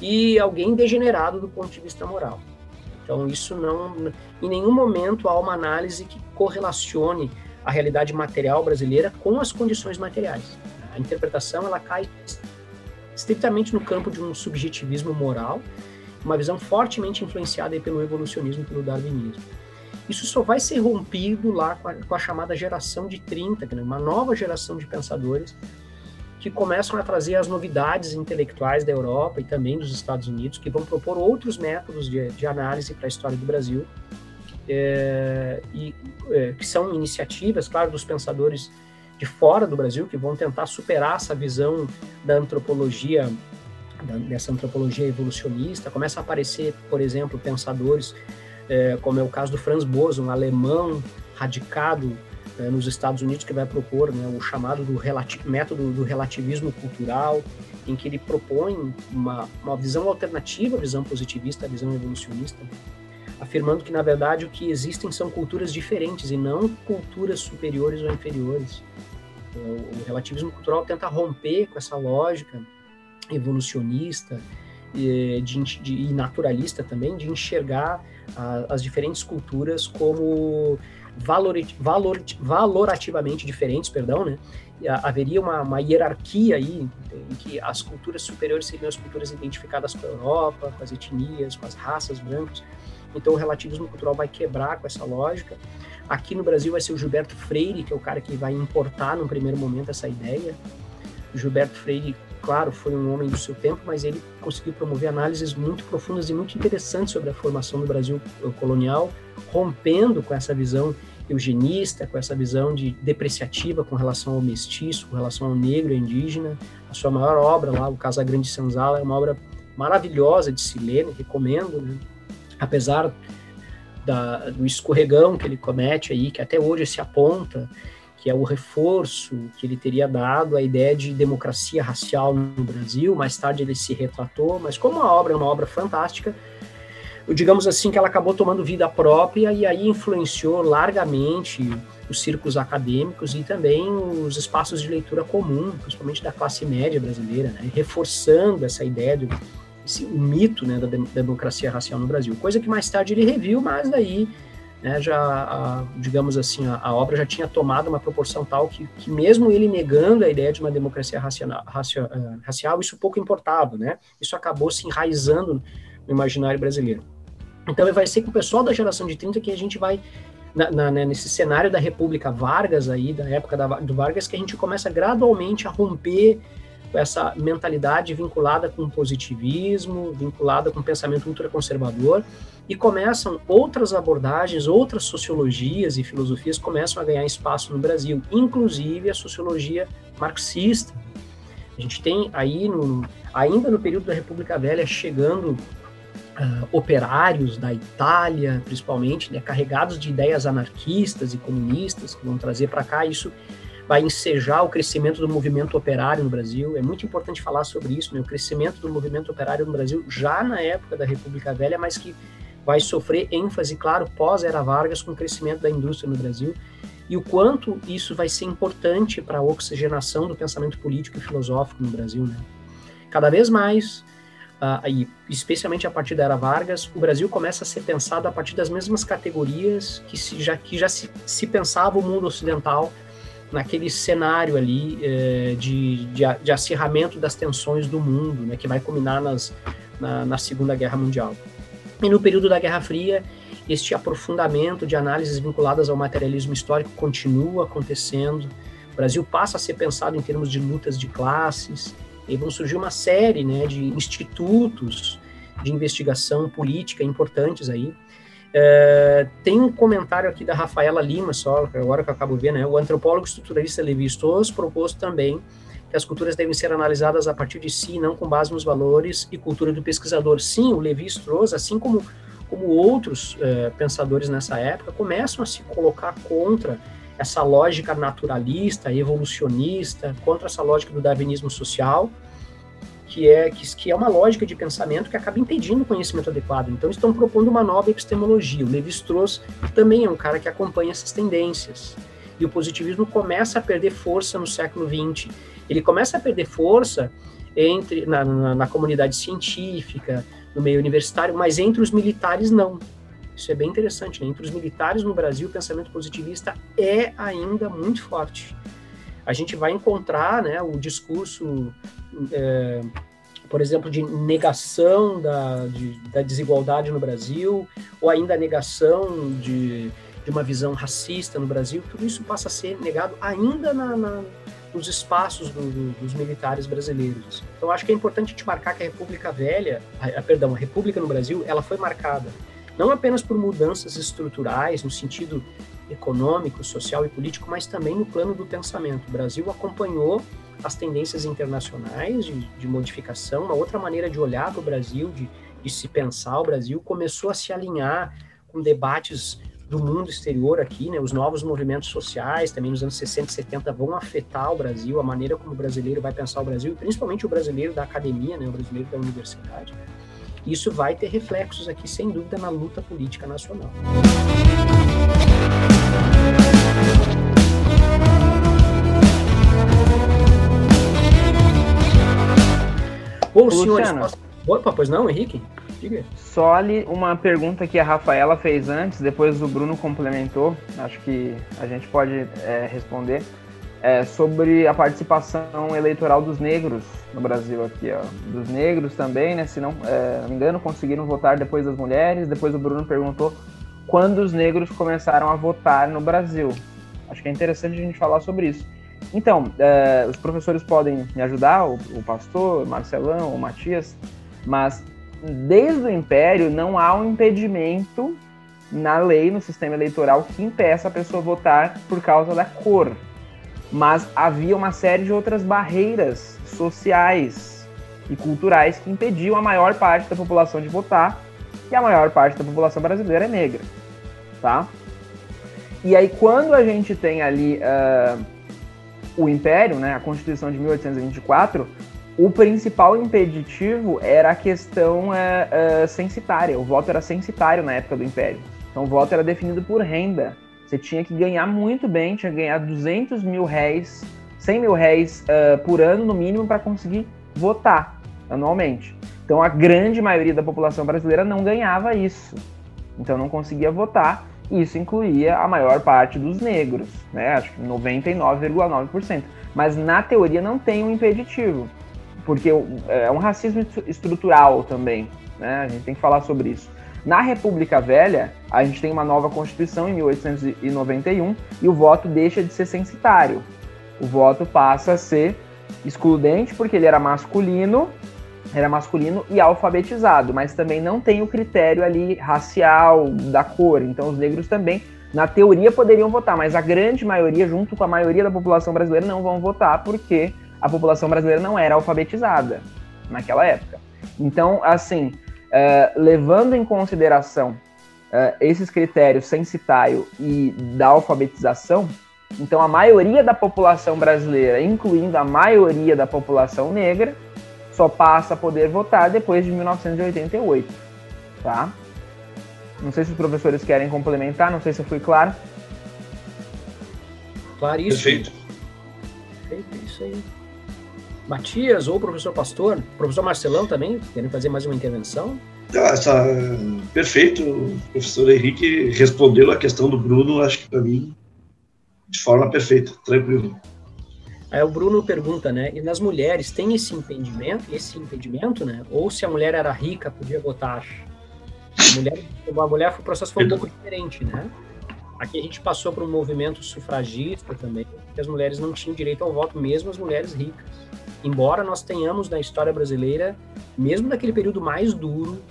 e alguém degenerado do ponto de vista moral. Então, isso não, em nenhum momento há uma análise que correlacione a realidade material brasileira com as condições materiais. A interpretação ela cai estritamente no campo de um subjetivismo moral, uma visão fortemente influenciada pelo evolucionismo e pelo darwinismo. Isso só vai ser rompido lá com a, com a chamada geração de 30, né? uma nova geração de pensadores que começam a trazer as novidades intelectuais da Europa e também dos Estados Unidos, que vão propor outros métodos de, de análise para a história do Brasil é, e é, que são iniciativas, claro, dos pensadores de fora do Brasil que vão tentar superar essa visão da antropologia dessa antropologia evolucionista, começa a aparecer, por exemplo, pensadores é, como é o caso do Franz Boas, um alemão radicado é, nos Estados Unidos que vai propor né, o chamado do método do relativismo cultural, em que ele propõe uma, uma visão alternativa à visão positivista, à visão evolucionista, afirmando que, na verdade, o que existem são culturas diferentes e não culturas superiores ou inferiores. O relativismo cultural tenta romper com essa lógica evolucionista e, de, de, e naturalista também, de enxergar a, as diferentes culturas como valor, valor, valorativamente diferentes, perdão, né? haveria uma, uma, hierarquia aí em que as culturas superiores seriam as culturas identificadas com a Europa, com as etnias, com as raças brancas. Então o relativismo cultural vai quebrar com essa lógica. Aqui no Brasil vai ser o Gilberto Freire, que é o cara que vai importar no primeiro momento essa ideia. O Gilberto Freire, claro, foi um homem do seu tempo, mas ele conseguiu promover análises muito profundas e muito interessantes sobre a formação do Brasil colonial, rompendo com essa visão eugenista, com essa visão de depreciativa com relação ao mestiço, com relação ao negro e indígena. A sua maior obra lá, o Casa Grande Senzala, é uma obra maravilhosa de se ler, né? recomendo, né? apesar da, do escorregão que ele comete aí, que até hoje se aponta, que é o reforço que ele teria dado à ideia de democracia racial no Brasil. Mais tarde ele se retratou, mas como a obra é uma obra fantástica, digamos assim que ela acabou tomando vida própria e aí influenciou largamente os círculos acadêmicos e também os espaços de leitura comum, principalmente da classe média brasileira, né? reforçando essa ideia do esse, o mito né, da, democracia racial no Brasil. Coisa que mais tarde ele reviu, mas daí né, já, a, digamos assim, a, a, obra já tinha tomado uma proporção tal que, que mesmo ele negando a ideia de uma democracia racial, racial, eh, racial isso pouco importava, né? Isso acabou se enraizando no imaginário brasileiro. Então vai ser com o pessoal da geração de 30 que a gente vai na, na, né, nesse cenário da República Vargas aí, da época da, do Vargas, que a gente começa gradualmente a romper essa mentalidade vinculada com o positivismo, vinculada com o pensamento ultraconservador, e começam outras abordagens, outras sociologias e filosofias começam a ganhar espaço no Brasil, inclusive a sociologia marxista. A gente tem aí, no, ainda no período da República Velha, chegando Uh, operários da Itália, principalmente, né, carregados de ideias anarquistas e comunistas, que vão trazer para cá isso vai ensejar o crescimento do movimento operário no Brasil. É muito importante falar sobre isso, né, o crescimento do movimento operário no Brasil já na época da República Velha, mas que vai sofrer ênfase, claro, pós-era Vargas, com o crescimento da indústria no Brasil e o quanto isso vai ser importante para a oxigenação do pensamento político e filosófico no Brasil. Né? Cada vez mais uh, e especialmente a partir da era Vargas, o Brasil começa a ser pensado a partir das mesmas categorias que, se, já, que já se, se pensava o mundo ocidental naquele cenário ali eh, de, de, de, acirramento das tensões do mundo, né, que vai culminar nas, na, na Segunda Guerra Mundial. E no período da Guerra Fria, este aprofundamento de análises vinculadas ao materialismo histórico continua acontecendo. O Brasil passa a ser pensado em termos de lutas de classes, e vão surgir uma série né, de institutos de investigação política importantes aí. É, tem um comentário aqui da Rafaela Lima, só agora que eu acabo vendo, né? O antropólogo estruturalista Levi Strauss propôs também que as culturas devem ser analisadas a partir de si, não com base nos valores e cultura do pesquisador. Sim, o Levi Strauss, assim como, como outros é, pensadores nessa época, começam a se colocar contra essa lógica naturalista, evolucionista, contra essa lógica do darwinismo social, que é, que, que, é uma lógica de pensamento que acaba impedindo o conhecimento adequado. Então, estão propondo uma nova epistemologia. O Levi-Strauss também é um cara que acompanha essas tendências. E o positivismo começa a perder força no século XX. Ele começa a perder força entre na, na, na comunidade científica, no meio universitário, mas entre os militares não. Isso é bem interessante, né? Entre os militares no Brasil, o pensamento positivista é ainda muito forte. A gente vai encontrar né, o discurso, é, por exemplo, de negação da, de, da desigualdade no Brasil, ou ainda a negação de, de uma visão racista no Brasil, tudo isso passa a ser negado ainda na, na, nos espaços do, do, dos militares brasileiros. Então, acho que é importante te marcar que a República Velha, a, perdão, a República no Brasil, ela foi marcada não apenas por mudanças estruturais no sentido econômico, social e político, mas também no plano do pensamento. O Brasil acompanhou as tendências internacionais de, de modificação, uma outra maneira de olhar para o Brasil, de, de se pensar o Brasil, começou a se alinhar com debates do mundo exterior aqui, né? Os novos movimentos sociais, também nos anos 60 e 70, vão afetar o Brasil, a maneira como o brasileiro vai pensar o Brasil, e principalmente o brasileiro da academia, né? O brasileiro da universidade. Isso vai ter reflexos aqui, sem dúvida, na luta política nacional. Bom, senhores. Opa, pois não, Henrique? Diga. Só ali uma pergunta que a Rafaela fez antes, depois o Bruno complementou, acho que a gente pode é, responder, é, sobre a participação eleitoral dos negros no Brasil aqui, ó. Dos negros também, né? Se não, é, não me engano, conseguiram votar depois das mulheres. Depois o Bruno perguntou quando os negros começaram a votar no Brasil. Acho que é interessante a gente falar sobre isso. Então, é, os professores podem me ajudar, o, o pastor, o Marcelão, o Matias, mas desde o Império não há um impedimento na lei, no sistema eleitoral, que impeça a pessoa votar por causa da cor. Mas havia uma série de outras barreiras sociais e culturais que impediam a maior parte da população de votar, e a maior parte da população brasileira é negra, tá? E aí, quando a gente tem ali uh, o Império, né, a Constituição de 1824, o principal impeditivo era a questão é, é, censitária. O voto era censitário na época do Império. Então o voto era definido por renda. Você tinha que ganhar muito bem, tinha que ganhar 200 mil réis, 100 mil réis uh, por ano no mínimo para conseguir votar anualmente. Então a grande maioria da população brasileira não ganhava isso. Então não conseguia votar. E isso incluía a maior parte dos negros, né? Acho que 99,9%. Mas na teoria não tem um impeditivo porque é um racismo estrutural também, né? A gente tem que falar sobre isso. Na República Velha, a gente tem uma nova Constituição em 1891 e o voto deixa de ser censitário. O voto passa a ser excludente porque ele era masculino, era masculino e alfabetizado, mas também não tem o critério ali racial da cor. Então os negros também, na teoria, poderiam votar, mas a grande maioria, junto com a maioria da população brasileira, não vão votar porque a população brasileira não era alfabetizada naquela época. Então, assim, uh, levando em consideração uh, esses critérios censitário e da alfabetização, então a maioria da população brasileira, incluindo a maioria da população negra, só passa a poder votar depois de 1988, tá? Não sei se os professores querem complementar, não sei se eu fui claro. Claríssimo. Perfeito. Perfeito, isso aí. Matias ou o professor Pastor, professor Marcelão também, querem fazer mais uma intervenção? Essa, perfeito, o professor Henrique respondeu a questão do Bruno, acho que para mim, de forma perfeita, tranquilo. Aí o Bruno pergunta, né? E nas mulheres tem esse impedimento, esse impedimento, né? Ou se a mulher era rica, podia votar? A mulher, a mulher o processo foi um pouco diferente, né? Aqui a gente passou por um movimento sufragista também, que as mulheres não tinham direito ao voto, mesmo as mulheres ricas embora nós tenhamos na história brasileira, mesmo naquele período mais duro,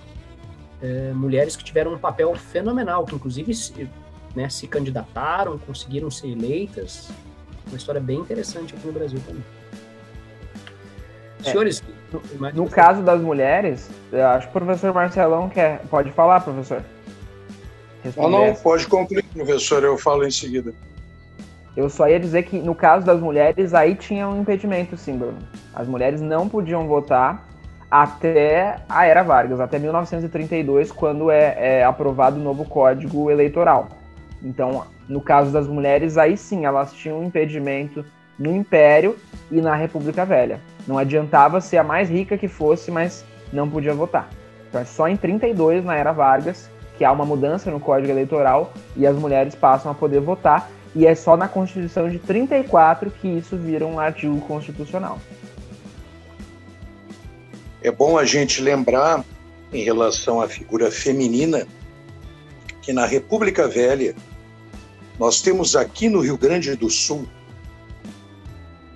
é, mulheres que tiveram um papel fenomenal, que inclusive se, né, se candidataram, conseguiram ser eleitas. Uma história bem interessante aqui no Brasil também. É, Senhores, no, no caso das mulheres, acho que o professor Marcelão quer. Pode falar, professor? Não, não, pode concluir, professor, eu falo em seguida. Eu só ia dizer que no caso das mulheres, aí tinha um impedimento, sim, Bruno. As mulheres não podiam votar até a era Vargas, até 1932, quando é, é aprovado o novo Código Eleitoral. Então, no caso das mulheres, aí sim, elas tinham um impedimento no Império e na República Velha. Não adiantava ser a mais rica que fosse, mas não podia votar. Então é só em 32, na era Vargas, que há uma mudança no Código Eleitoral e as mulheres passam a poder votar. E é só na Constituição de 34 que isso vira um artigo constitucional. É bom a gente lembrar, em relação à figura feminina, que na República Velha, nós temos aqui no Rio Grande do Sul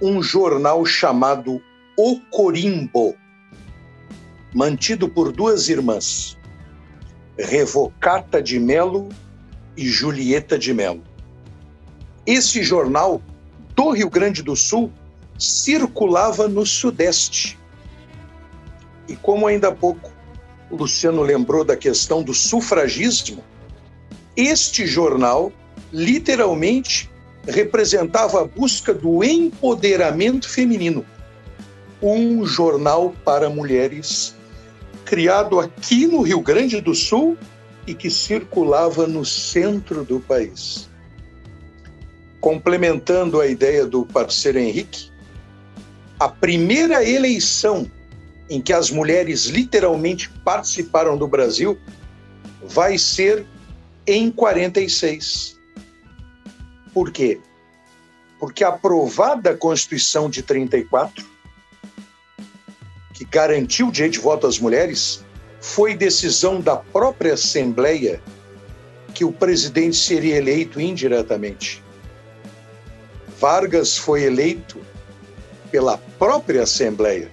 um jornal chamado O Corimbo, mantido por duas irmãs. Revocata de Melo e Julieta de Melo. Esse jornal do Rio Grande do Sul circulava no Sudeste. E como ainda há pouco o Luciano lembrou da questão do sufragismo, este jornal literalmente representava a busca do empoderamento feminino. Um jornal para mulheres, criado aqui no Rio Grande do Sul e que circulava no centro do país. Complementando a ideia do parceiro Henrique, a primeira eleição em que as mulheres literalmente participaram do Brasil vai ser em 46. Por quê? Porque aprovada a Constituição de 34, que garantiu o direito de voto às mulheres, foi decisão da própria Assembleia que o presidente seria eleito indiretamente. Vargas foi eleito pela própria Assembleia,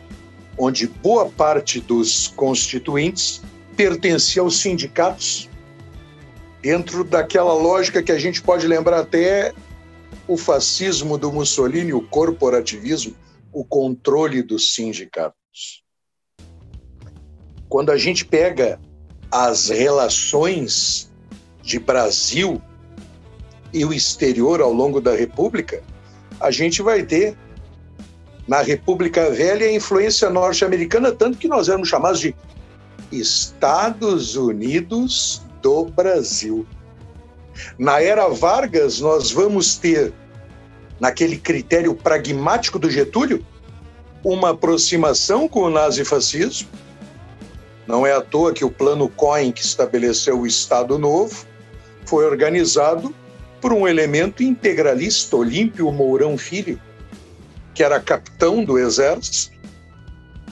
onde boa parte dos constituintes pertencia aos sindicatos, dentro daquela lógica que a gente pode lembrar até o fascismo do Mussolini, o corporativismo, o controle dos sindicatos. Quando a gente pega as relações de Brasil e o exterior ao longo da República, a gente vai ter na República Velha a influência norte-americana, tanto que nós éramos chamados de Estados Unidos do Brasil. Na era Vargas, nós vamos ter, naquele critério pragmático do Getúlio, uma aproximação com o nazifascismo. Não é à toa que o plano Cohen, que estabeleceu o Estado Novo, foi organizado por um elemento integralista, Olímpio Mourão Filho, que era capitão do exército,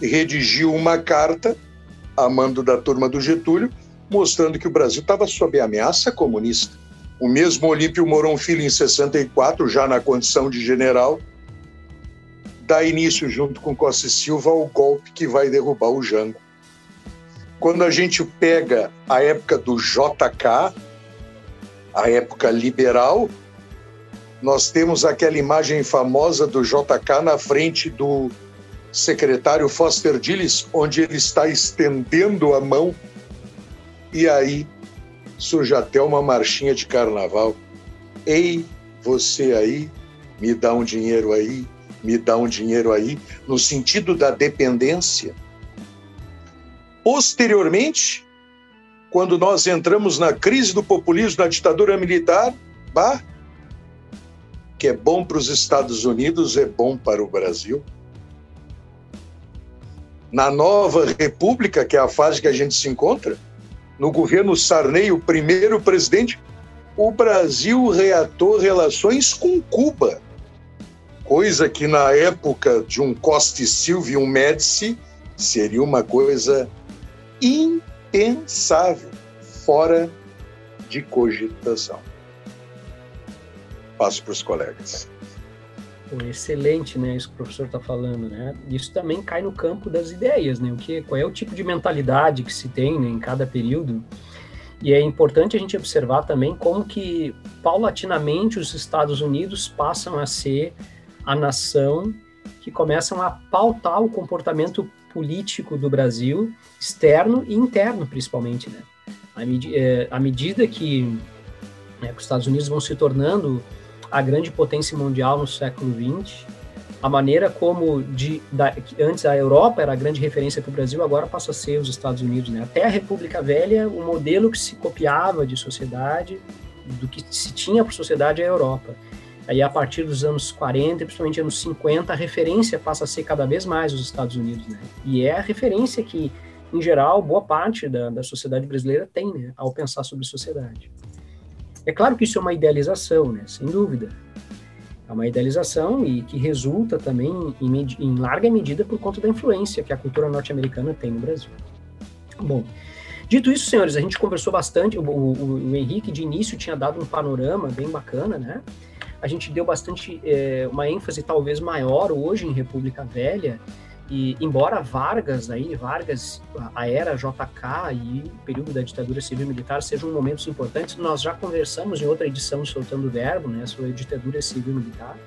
redigiu uma carta a mando da turma do Getúlio, mostrando que o Brasil estava sob ameaça comunista. O mesmo Olímpio Mourão Filho, em 64, já na condição de general, dá início, junto com Costa e Silva, ao golpe que vai derrubar o Jango. Quando a gente pega a época do JK, a época liberal, nós temos aquela imagem famosa do JK na frente do secretário Foster Dulles, onde ele está estendendo a mão e aí surge até uma marchinha de carnaval. Ei, você aí, me dá um dinheiro aí, me dá um dinheiro aí, no sentido da dependência. Posteriormente, quando nós entramos na crise do populismo, na ditadura militar, bah, que é bom para os Estados Unidos, é bom para o Brasil. Na nova república, que é a fase que a gente se encontra, no governo Sarney, o primeiro presidente, o Brasil reatou relações com Cuba, coisa que na época de um Costa e Silva e um Médici seria uma coisa impensável, fora de cogitação passo para os colegas. excelente, né, isso que o professor está falando, né? Isso também cai no campo das ideias, né? O que, qual é o tipo de mentalidade que se tem né, em cada período? E é importante a gente observar também como que paulatinamente os Estados Unidos passam a ser a nação que começam a pautar o comportamento político do Brasil, externo e interno, principalmente, né? À, med é, à medida que, né, que os Estados Unidos vão se tornando a grande potência mundial no século XX, a maneira como de, da, antes a Europa era a grande referência para o Brasil, agora passa a ser os Estados Unidos. Né? Até a República Velha, o modelo que se copiava de sociedade, do que se tinha para sociedade é a Europa. Aí, a partir dos anos 40, principalmente anos 50, a referência passa a ser cada vez mais os Estados Unidos. Né? E é a referência que, em geral, boa parte da, da sociedade brasileira tem né, ao pensar sobre sociedade. É claro que isso é uma idealização, né? Sem dúvida. É uma idealização e que resulta também em, em larga medida por conta da influência que a cultura norte-americana tem no Brasil. Bom, dito isso, senhores, a gente conversou bastante. O, o, o, Henrique, de início, tinha dado um panorama bem bacana, né? A gente deu bastante, é, uma ênfase talvez maior hoje em República Velha, E embora Vargas, aí, Vargas, a era JK e o período da ditadura civil-militar sejam momentos importantes, nós já conversamos em outra edição Soltando o Verbo, né, sobre a ditadura civil-militar.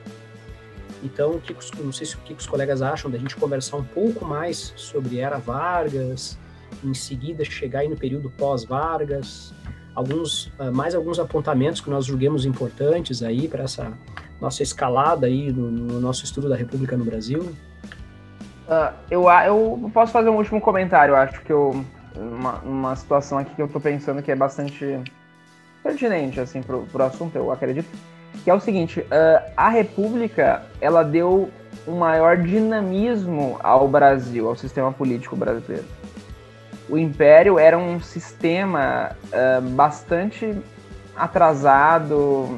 Então, que, não sei se, o que os colegas acham da gente conversar um pouco mais sobre era Vargas, em seguida chegar aí no período pós-Vargas, alguns ah, mais alguns apontamentos que nós julguemos importantes aí para essa nossa escalada aí no, no nosso estudo da República no Brasil. Uh, eu, eu posso fazer um último comentário, acho que eu, uma, uma situação aqui que eu estou pensando que é bastante pertinente assim, para o assunto, eu acredito, que é o seguinte, uh, a República, ela deu um maior dinamismo ao Brasil, ao sistema político brasileiro. O Império era um sistema uh, bastante atrasado,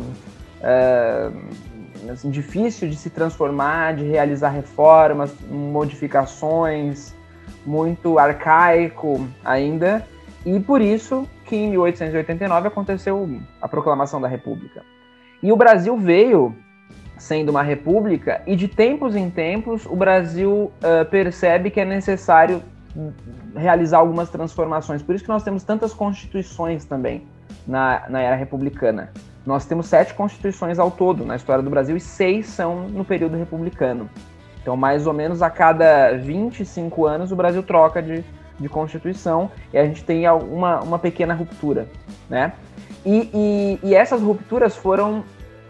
assim, difícil de se transformar, de realizar reformas, modificações, muito arcaico ainda, e por isso que em 1889 aconteceu a proclamação da República. E o Brasil veio sendo uma república, e de tempos em tempos o Brasil uh, percebe que é necessário realizar algumas transformações. Por isso que nós temos tantas constituições também na, na era republicana. Nós temos sete constituições ao todo na história do Brasil e seis são no período republicano. Então, mais ou menos a cada 25 anos, o Brasil troca de, de constituição e a gente tem uma, uma pequena ruptura, né? E, e, e essas rupturas foram,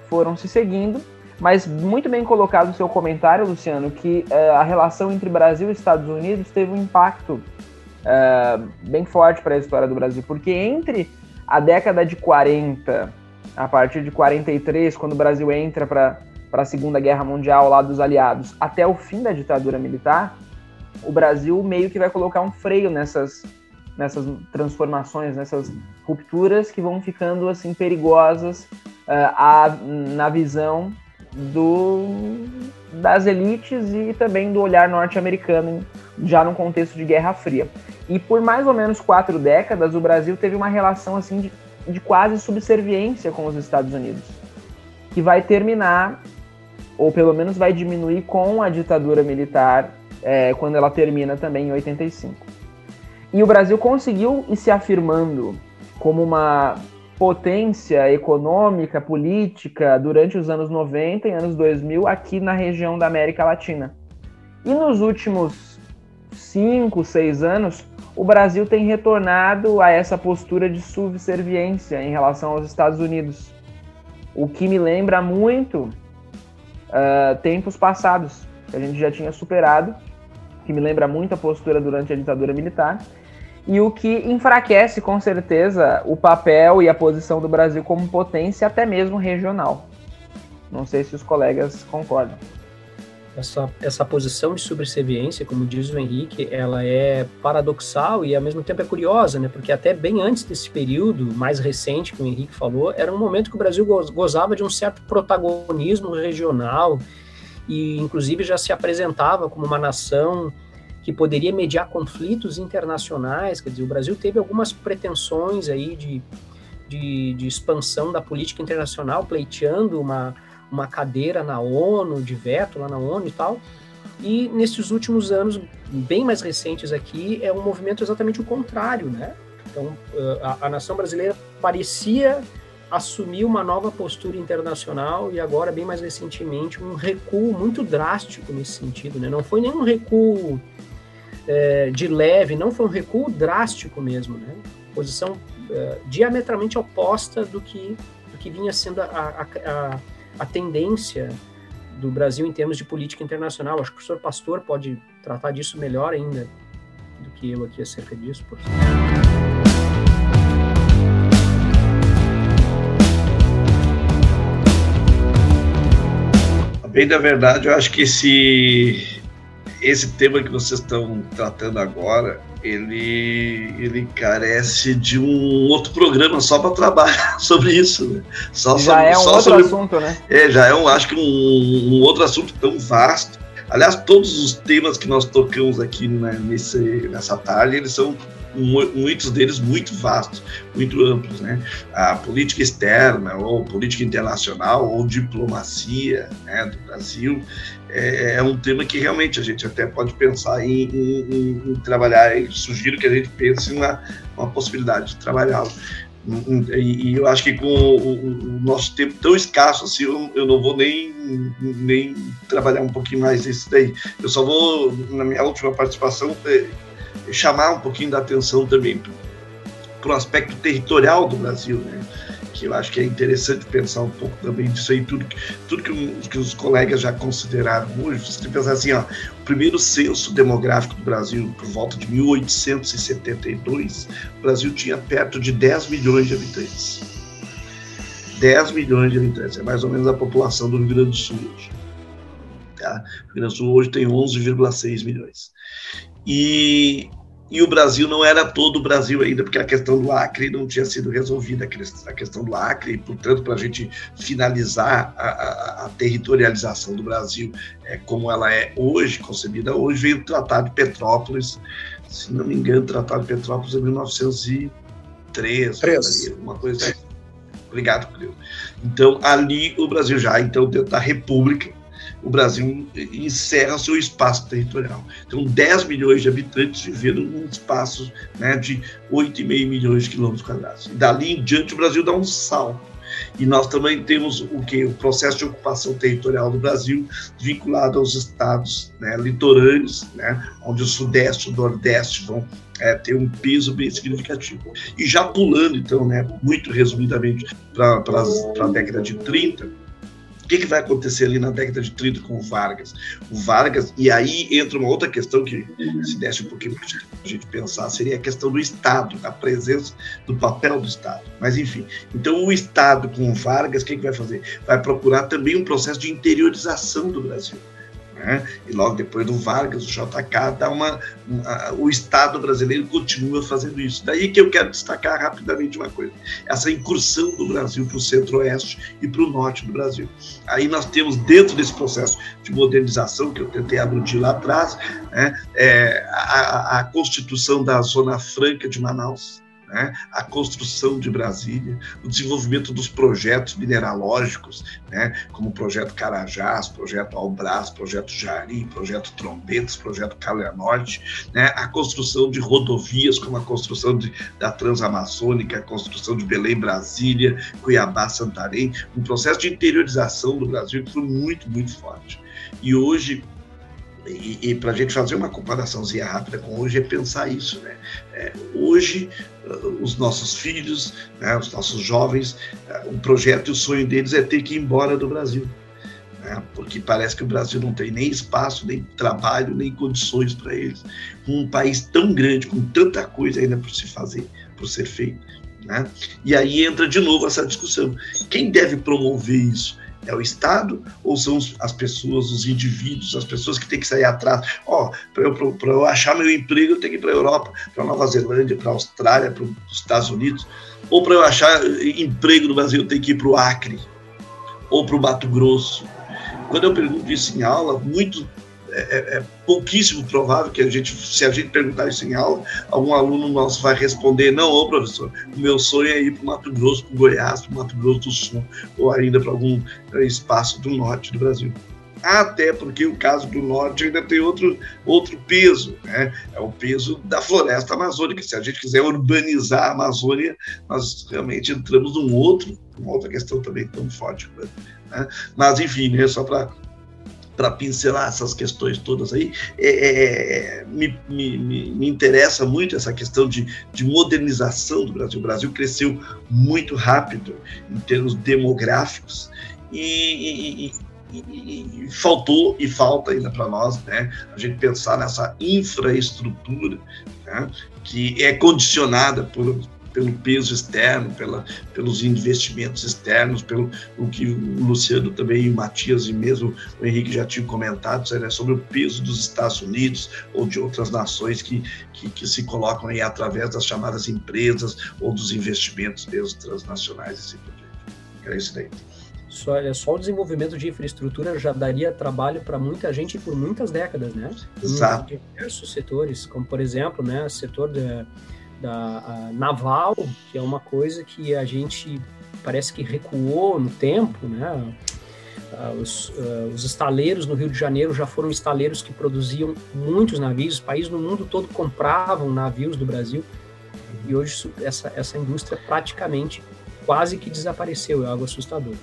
foram se seguindo, mas muito bem colocado o seu comentário, Luciano, que uh, a relação entre Brasil e Estados Unidos teve um impacto uh, bem forte para a história do Brasil, porque entre a década de 40 a partir de 43, quando o Brasil entra para a Segunda Guerra Mundial lá dos aliados, até o fim da ditadura militar, o Brasil meio que vai colocar um freio nessas, nessas transformações, nessas rupturas que vão ficando assim perigosas uh, a, na visão do, das elites e também do olhar norte-americano, já num contexto de Guerra Fria. E por mais ou menos quatro décadas, o Brasil teve uma relação assim de de quase subserviência com os Estados Unidos, que vai terminar, ou pelo menos vai diminuir com a ditadura militar é, quando ela termina também em 85. E o Brasil conseguiu ir se afirmando como uma potência econômica, política durante os anos 90 e anos 2000 aqui na região da América Latina. E nos últimos cinco, seis anos, o Brasil tem retornado a essa postura de subserviência em relação aos Estados Unidos, o que me lembra muito uh, tempos passados, que a gente já tinha superado, que me lembra muito a postura durante a ditadura militar, e o que enfraquece com certeza o papel e a posição do Brasil como potência, até mesmo regional. Não sei se os colegas concordam essa, essa posição de subserviência, como diz o Henrique, ela é paradoxal e ao mesmo tempo é curiosa, né? Porque até bem antes desse período mais recente que o Henrique falou, era um momento que o Brasil gozava de um certo protagonismo regional e inclusive já se apresentava como uma nação que poderia mediar conflitos internacionais, quer dizer, o Brasil teve algumas pretensões aí de, de, de expansão da política internacional, pleiteando uma uma cadeira na ONU, de veto lá na ONU e tal. E nesses últimos anos, bem mais recentes aqui, é um movimento exatamente o contrário, né? Então, a, a nação brasileira parecia assumir uma nova postura internacional e agora, bem mais recentemente, um recuo muito drástico nesse sentido, né? Não foi nenhum recuo é, de leve, não foi um recuo drástico mesmo, né? Posição é, diametralmente oposta do que, do que vinha sendo a, a, a a tendência do Brasil em termos de política internacional. Acho que o professor Pastor pode tratar disso melhor ainda do que eu aqui acerca disso, professor. Bem da verdade, eu acho que esse, esse tema que vocês estão tratando agora ele, ele carece de um outro programa só para trabalhar sobre isso. Né? Só já sobre, é um outro sobre, assunto, né? É, já é um, acho que um, um, outro assunto tão vasto. Aliás, todos os temas que nós tocamos aqui né, nesse, nessa tarde, eles são muitos deles muito vastos, muito amplos, né? A política externa, ou política internacional, ou diplomacia né, do Brasil, é, é um tema que realmente a gente até pode pensar em, em, em trabalhar, e sugiro que a gente pense na uma possibilidade de trabalhá-lo. E, eu acho que com o, o, nosso tempo tão escasso assim, eu, eu, não vou nem, nem trabalhar um pouquinho mais nisso daí. Eu só vou, na minha última participação, é, chamar um pouquinho da atenção também para o aspecto territorial do Brasil, né? Que eu acho que é interessante pensar um pouco também disso aí, tudo, tudo que, que os colegas já consideraram hoje. Você tem que pensar assim, ó, o primeiro censo demográfico do Brasil, por volta de 1872, o Brasil tinha perto de 10 milhões de habitantes. 10 milhões de habitantes, é mais ou menos a população do Rio Grande do Sul hoje. Tá? O Rio Grande do Sul hoje tem 11,6 milhões. E e o Brasil não era todo o Brasil ainda, porque a questão do Acre não tinha sido resolvida, a questão do Acre, e, portanto, para a gente finalizar a, a, a, territorialização do Brasil é, como ela é hoje, concebida hoje, veio o Tratado de Petrópolis, se não me engano, o Tratado de Petrópolis é 1903, uma coisa assim. Obrigado, Cleo. Então, ali o Brasil já, então, dentro da República, o Brasil encerra seu espaço territorial. Então, 10 milhões de habitantes vivendo num espaço né, de 8,5 milhões de quilômetros quadrados. Dali em diante, o Brasil dá um salto. E nós também temos o que? O processo de ocupação territorial do Brasil vinculado aos estados né, litorâneos, né, onde o Sudeste e o Nordeste vão é, ter um peso bem significativo. E já pulando, então, né, muito resumidamente, para a década de 30, que, que vai acontecer ali na década de 30 com o Vargas? O Vargas, e aí entra uma outra questão que se desse um pouquinho para a gente pensar, seria a questão do Estado, a presença do papel do Estado. Mas, enfim, então o Estado com o Vargas, o que, que vai fazer? Vai procurar também um processo de interiorização do Brasil. Né? E logo depois do Vargas, o JK dá uma, uma, o Estado brasileiro continua fazendo isso. Daí que eu quero destacar rapidamente uma coisa: essa incursão do Brasil para o centro-oeste e para o norte do Brasil. Aí nós temos dentro desse processo de modernização que eu tentei aludir lá atrás, né, é, a, a constituição da Zona Franca de Manaus né, a construção de Brasília, o desenvolvimento dos projetos mineralógicos, né, como o projeto Carajás, projeto Albras, projeto Jari, projeto Trombetas, projeto Calhanorte, né, a construção de rodovias, como a construção de, da Transamazônica, a construção de Belém, Brasília, Cuiabá, Santarém, um processo de interiorização do Brasil que foi muito, muito forte. E hoje e, e para a gente fazer uma comparaçãozinha rápida com hoje é pensar isso, né? É, hoje uh, os nossos filhos, né, os nossos jovens, uh, o projeto e o sonho deles é ter que ir embora do Brasil, né? Porque parece que o Brasil não tem nem espaço, nem trabalho, nem condições para eles. Um país tão grande, com tanta coisa ainda por se fazer, por ser feito, né? E aí entra de novo essa discussão: quem deve promover isso? É o Estado ou são as pessoas, os indivíduos, as pessoas que têm que sair atrás? Ó, oh, para eu, eu achar meu emprego, eu tenho que ir para a Europa, para Nova Zelândia, para a Austrália, para os Estados Unidos. Ou para eu achar emprego no Brasil, eu tenho que ir para o Acre ou para o Mato Grosso. Quando eu pergunto isso em aula, muito é, é, é, pouquíssimo provável que a gente, se a gente perguntar isso em aula, algum aluno nosso vai responder: não, ô professor, o meu sonho é ir para o Mato Grosso, para o Goiás, para o Mato Grosso do Sul, ou ainda para algum espaço do norte do Brasil. Até porque o caso do norte ainda tem outro, outro peso, né? é o peso da floresta amazônica. Se a gente quiser urbanizar a Amazônia, nós realmente entramos num outro, uma outra questão também tão forte. Né? Mas, enfim, né? só para para pincelar essas questões todas aí, é, é, me, me, me, interessa muito essa questão de, de modernização do Brasil. O Brasil cresceu muito rápido em termos demográficos e, e, e, e faltou e falta ainda para nós, né, a gente pensar nessa infraestrutura né, que é condicionada por pelo peso externo, pela, pelos investimentos externos, pelo o que o Luciano também, o Matias e mesmo o Henrique já tinham comentado né, sobre o peso dos Estados Unidos ou de outras nações que, que, que, se colocam aí através das chamadas empresas ou dos investimentos mesmo transnacionais e assim por diante. É isso daí. Só, é, só o desenvolvimento de infraestrutura já daria trabalho para muita gente por muitas décadas, né? Exato. Em diversos setores, como por exemplo, né, setor de da naval, que é uma coisa que a gente parece que recuou no tempo, né? Uh, os, uh, os, estaleiros no Rio de Janeiro já foram estaleiros que produziam muitos navios, os países no mundo todo compravam navios do Brasil, e hoje essa, essa indústria praticamente quase que desapareceu, é algo assustador.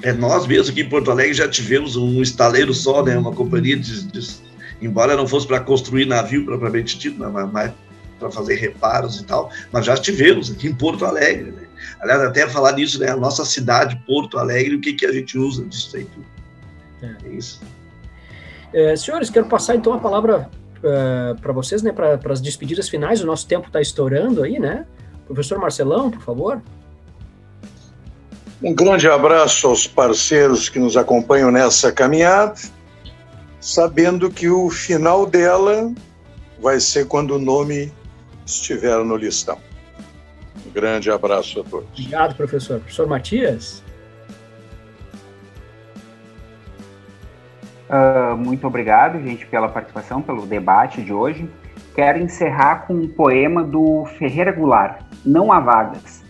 É, nós mesmos aqui em Porto Alegre já tivemos um estaleiro só, né, uma companhia de, de embora não fosse para construir navio propriamente dito, mas, mas para fazer reparos e tal, mas já tivemos aqui em Porto Alegre, né? Aliás, até falar nisso, né? A nossa cidade, Porto Alegre, o que, que a gente usa disso aí tudo. É, é isso. É, senhores, quero passar então a palavra é, para vocês, né? Para as despedidas finais, o nosso tempo está estourando aí, né? Professor Marcelão, por favor. Um grande abraço aos parceiros que nos acompanham nessa caminhada, sabendo que o final dela vai ser quando o nome estiver no listão. Um grande abraço a todos. Obrigado, professor. Professor Matias? Uh, muito obrigado, gente, pela participação, pelo debate de hoje. Quero encerrar com um poema do Ferreira Goulart, Não há vagas.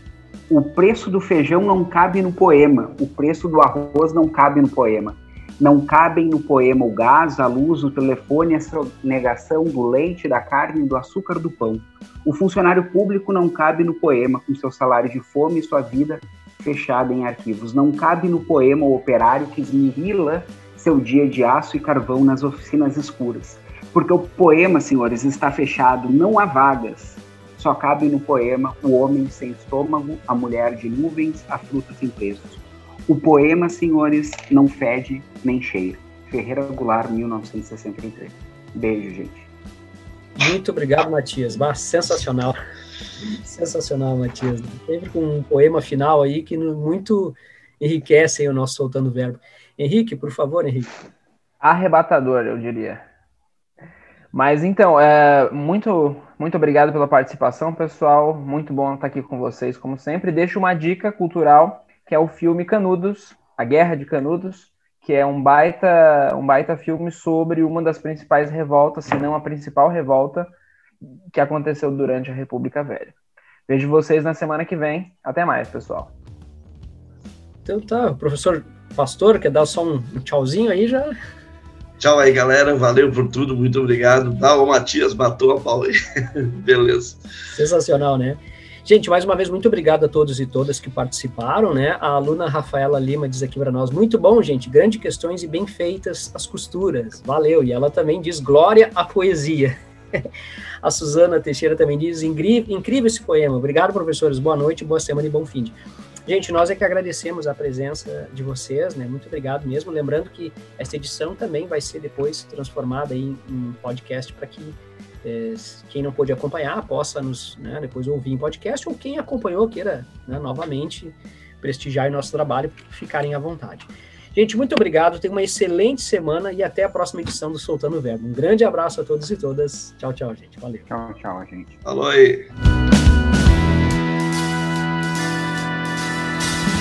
O preço do feijão não cabe no poema, o preço do arroz não cabe no poema. Não cabem no poema o gás, a luz, o telefone, a negação do leite, da carne, do açúcar, do pão. O funcionário público não cabe no poema, com seu salário de fome e sua vida fechada em arquivos. Não cabe no poema o operário que esmirila seu dia de aço e carvão nas oficinas escuras. Porque o poema, senhores, está fechado, não há vagas. Só cabe no poema o homem sem estômago, a mulher de nuvens, a fruta sem preços. O poema, senhores, não fede nem cheira. Ferreira Goulart, 1963. Beijo, gente. Muito obrigado, Matias. Bah, sensacional. Sensacional, Matias. Sempre com um poema final aí que muito enriquece o nosso soltando verbo. Henrique, por favor, Henrique. Arrebatador, eu diria. Mas então, é, muito, muito obrigado pela participação, pessoal. Muito bom estar aqui com vocês, como sempre. Deixo uma dica cultural que é o filme Canudos, A Guerra de Canudos, que é um baita, um baita filme sobre uma das principais revoltas, se não a principal revolta que aconteceu durante a República Velha. Vejo vocês na semana que vem. Até mais, pessoal. Então tá, professor Pastor, quer dar só um, tchauzinho aí já? Tchau aí, galera. Valeu por tudo. Muito obrigado. Tá, o Matias matou a pau aí. Beleza. Sensacional, né? Gente, mais uma vez, muito obrigado a todos e todas que participaram, né? A aluna Rafaela Lima diz aqui para nós, muito bom, gente, grandes questões e bem feitas as costuras. Valeu. E ela também diz, glória à poesia. a Suzana Teixeira também diz, incrível esse poema. Obrigado, professores. Boa noite, boa semana e bom fim. Gente, nós é que agradecemos a presença de vocês, né? Muito obrigado mesmo. Lembrando que essa edição também vai ser depois transformada em, em podcast para que é, quem não pôde acompanhar possa nos né, depois ouvir em podcast, ou quem acompanhou queira né, novamente prestigiar o nosso trabalho, ficarem à vontade. Gente, muito obrigado, tenha uma excelente semana e até a próxima edição do Soltando o Verbo. Um grande abraço a todos e todas. Tchau, tchau, gente. Valeu. Tchau, tchau, gente. Falou aí.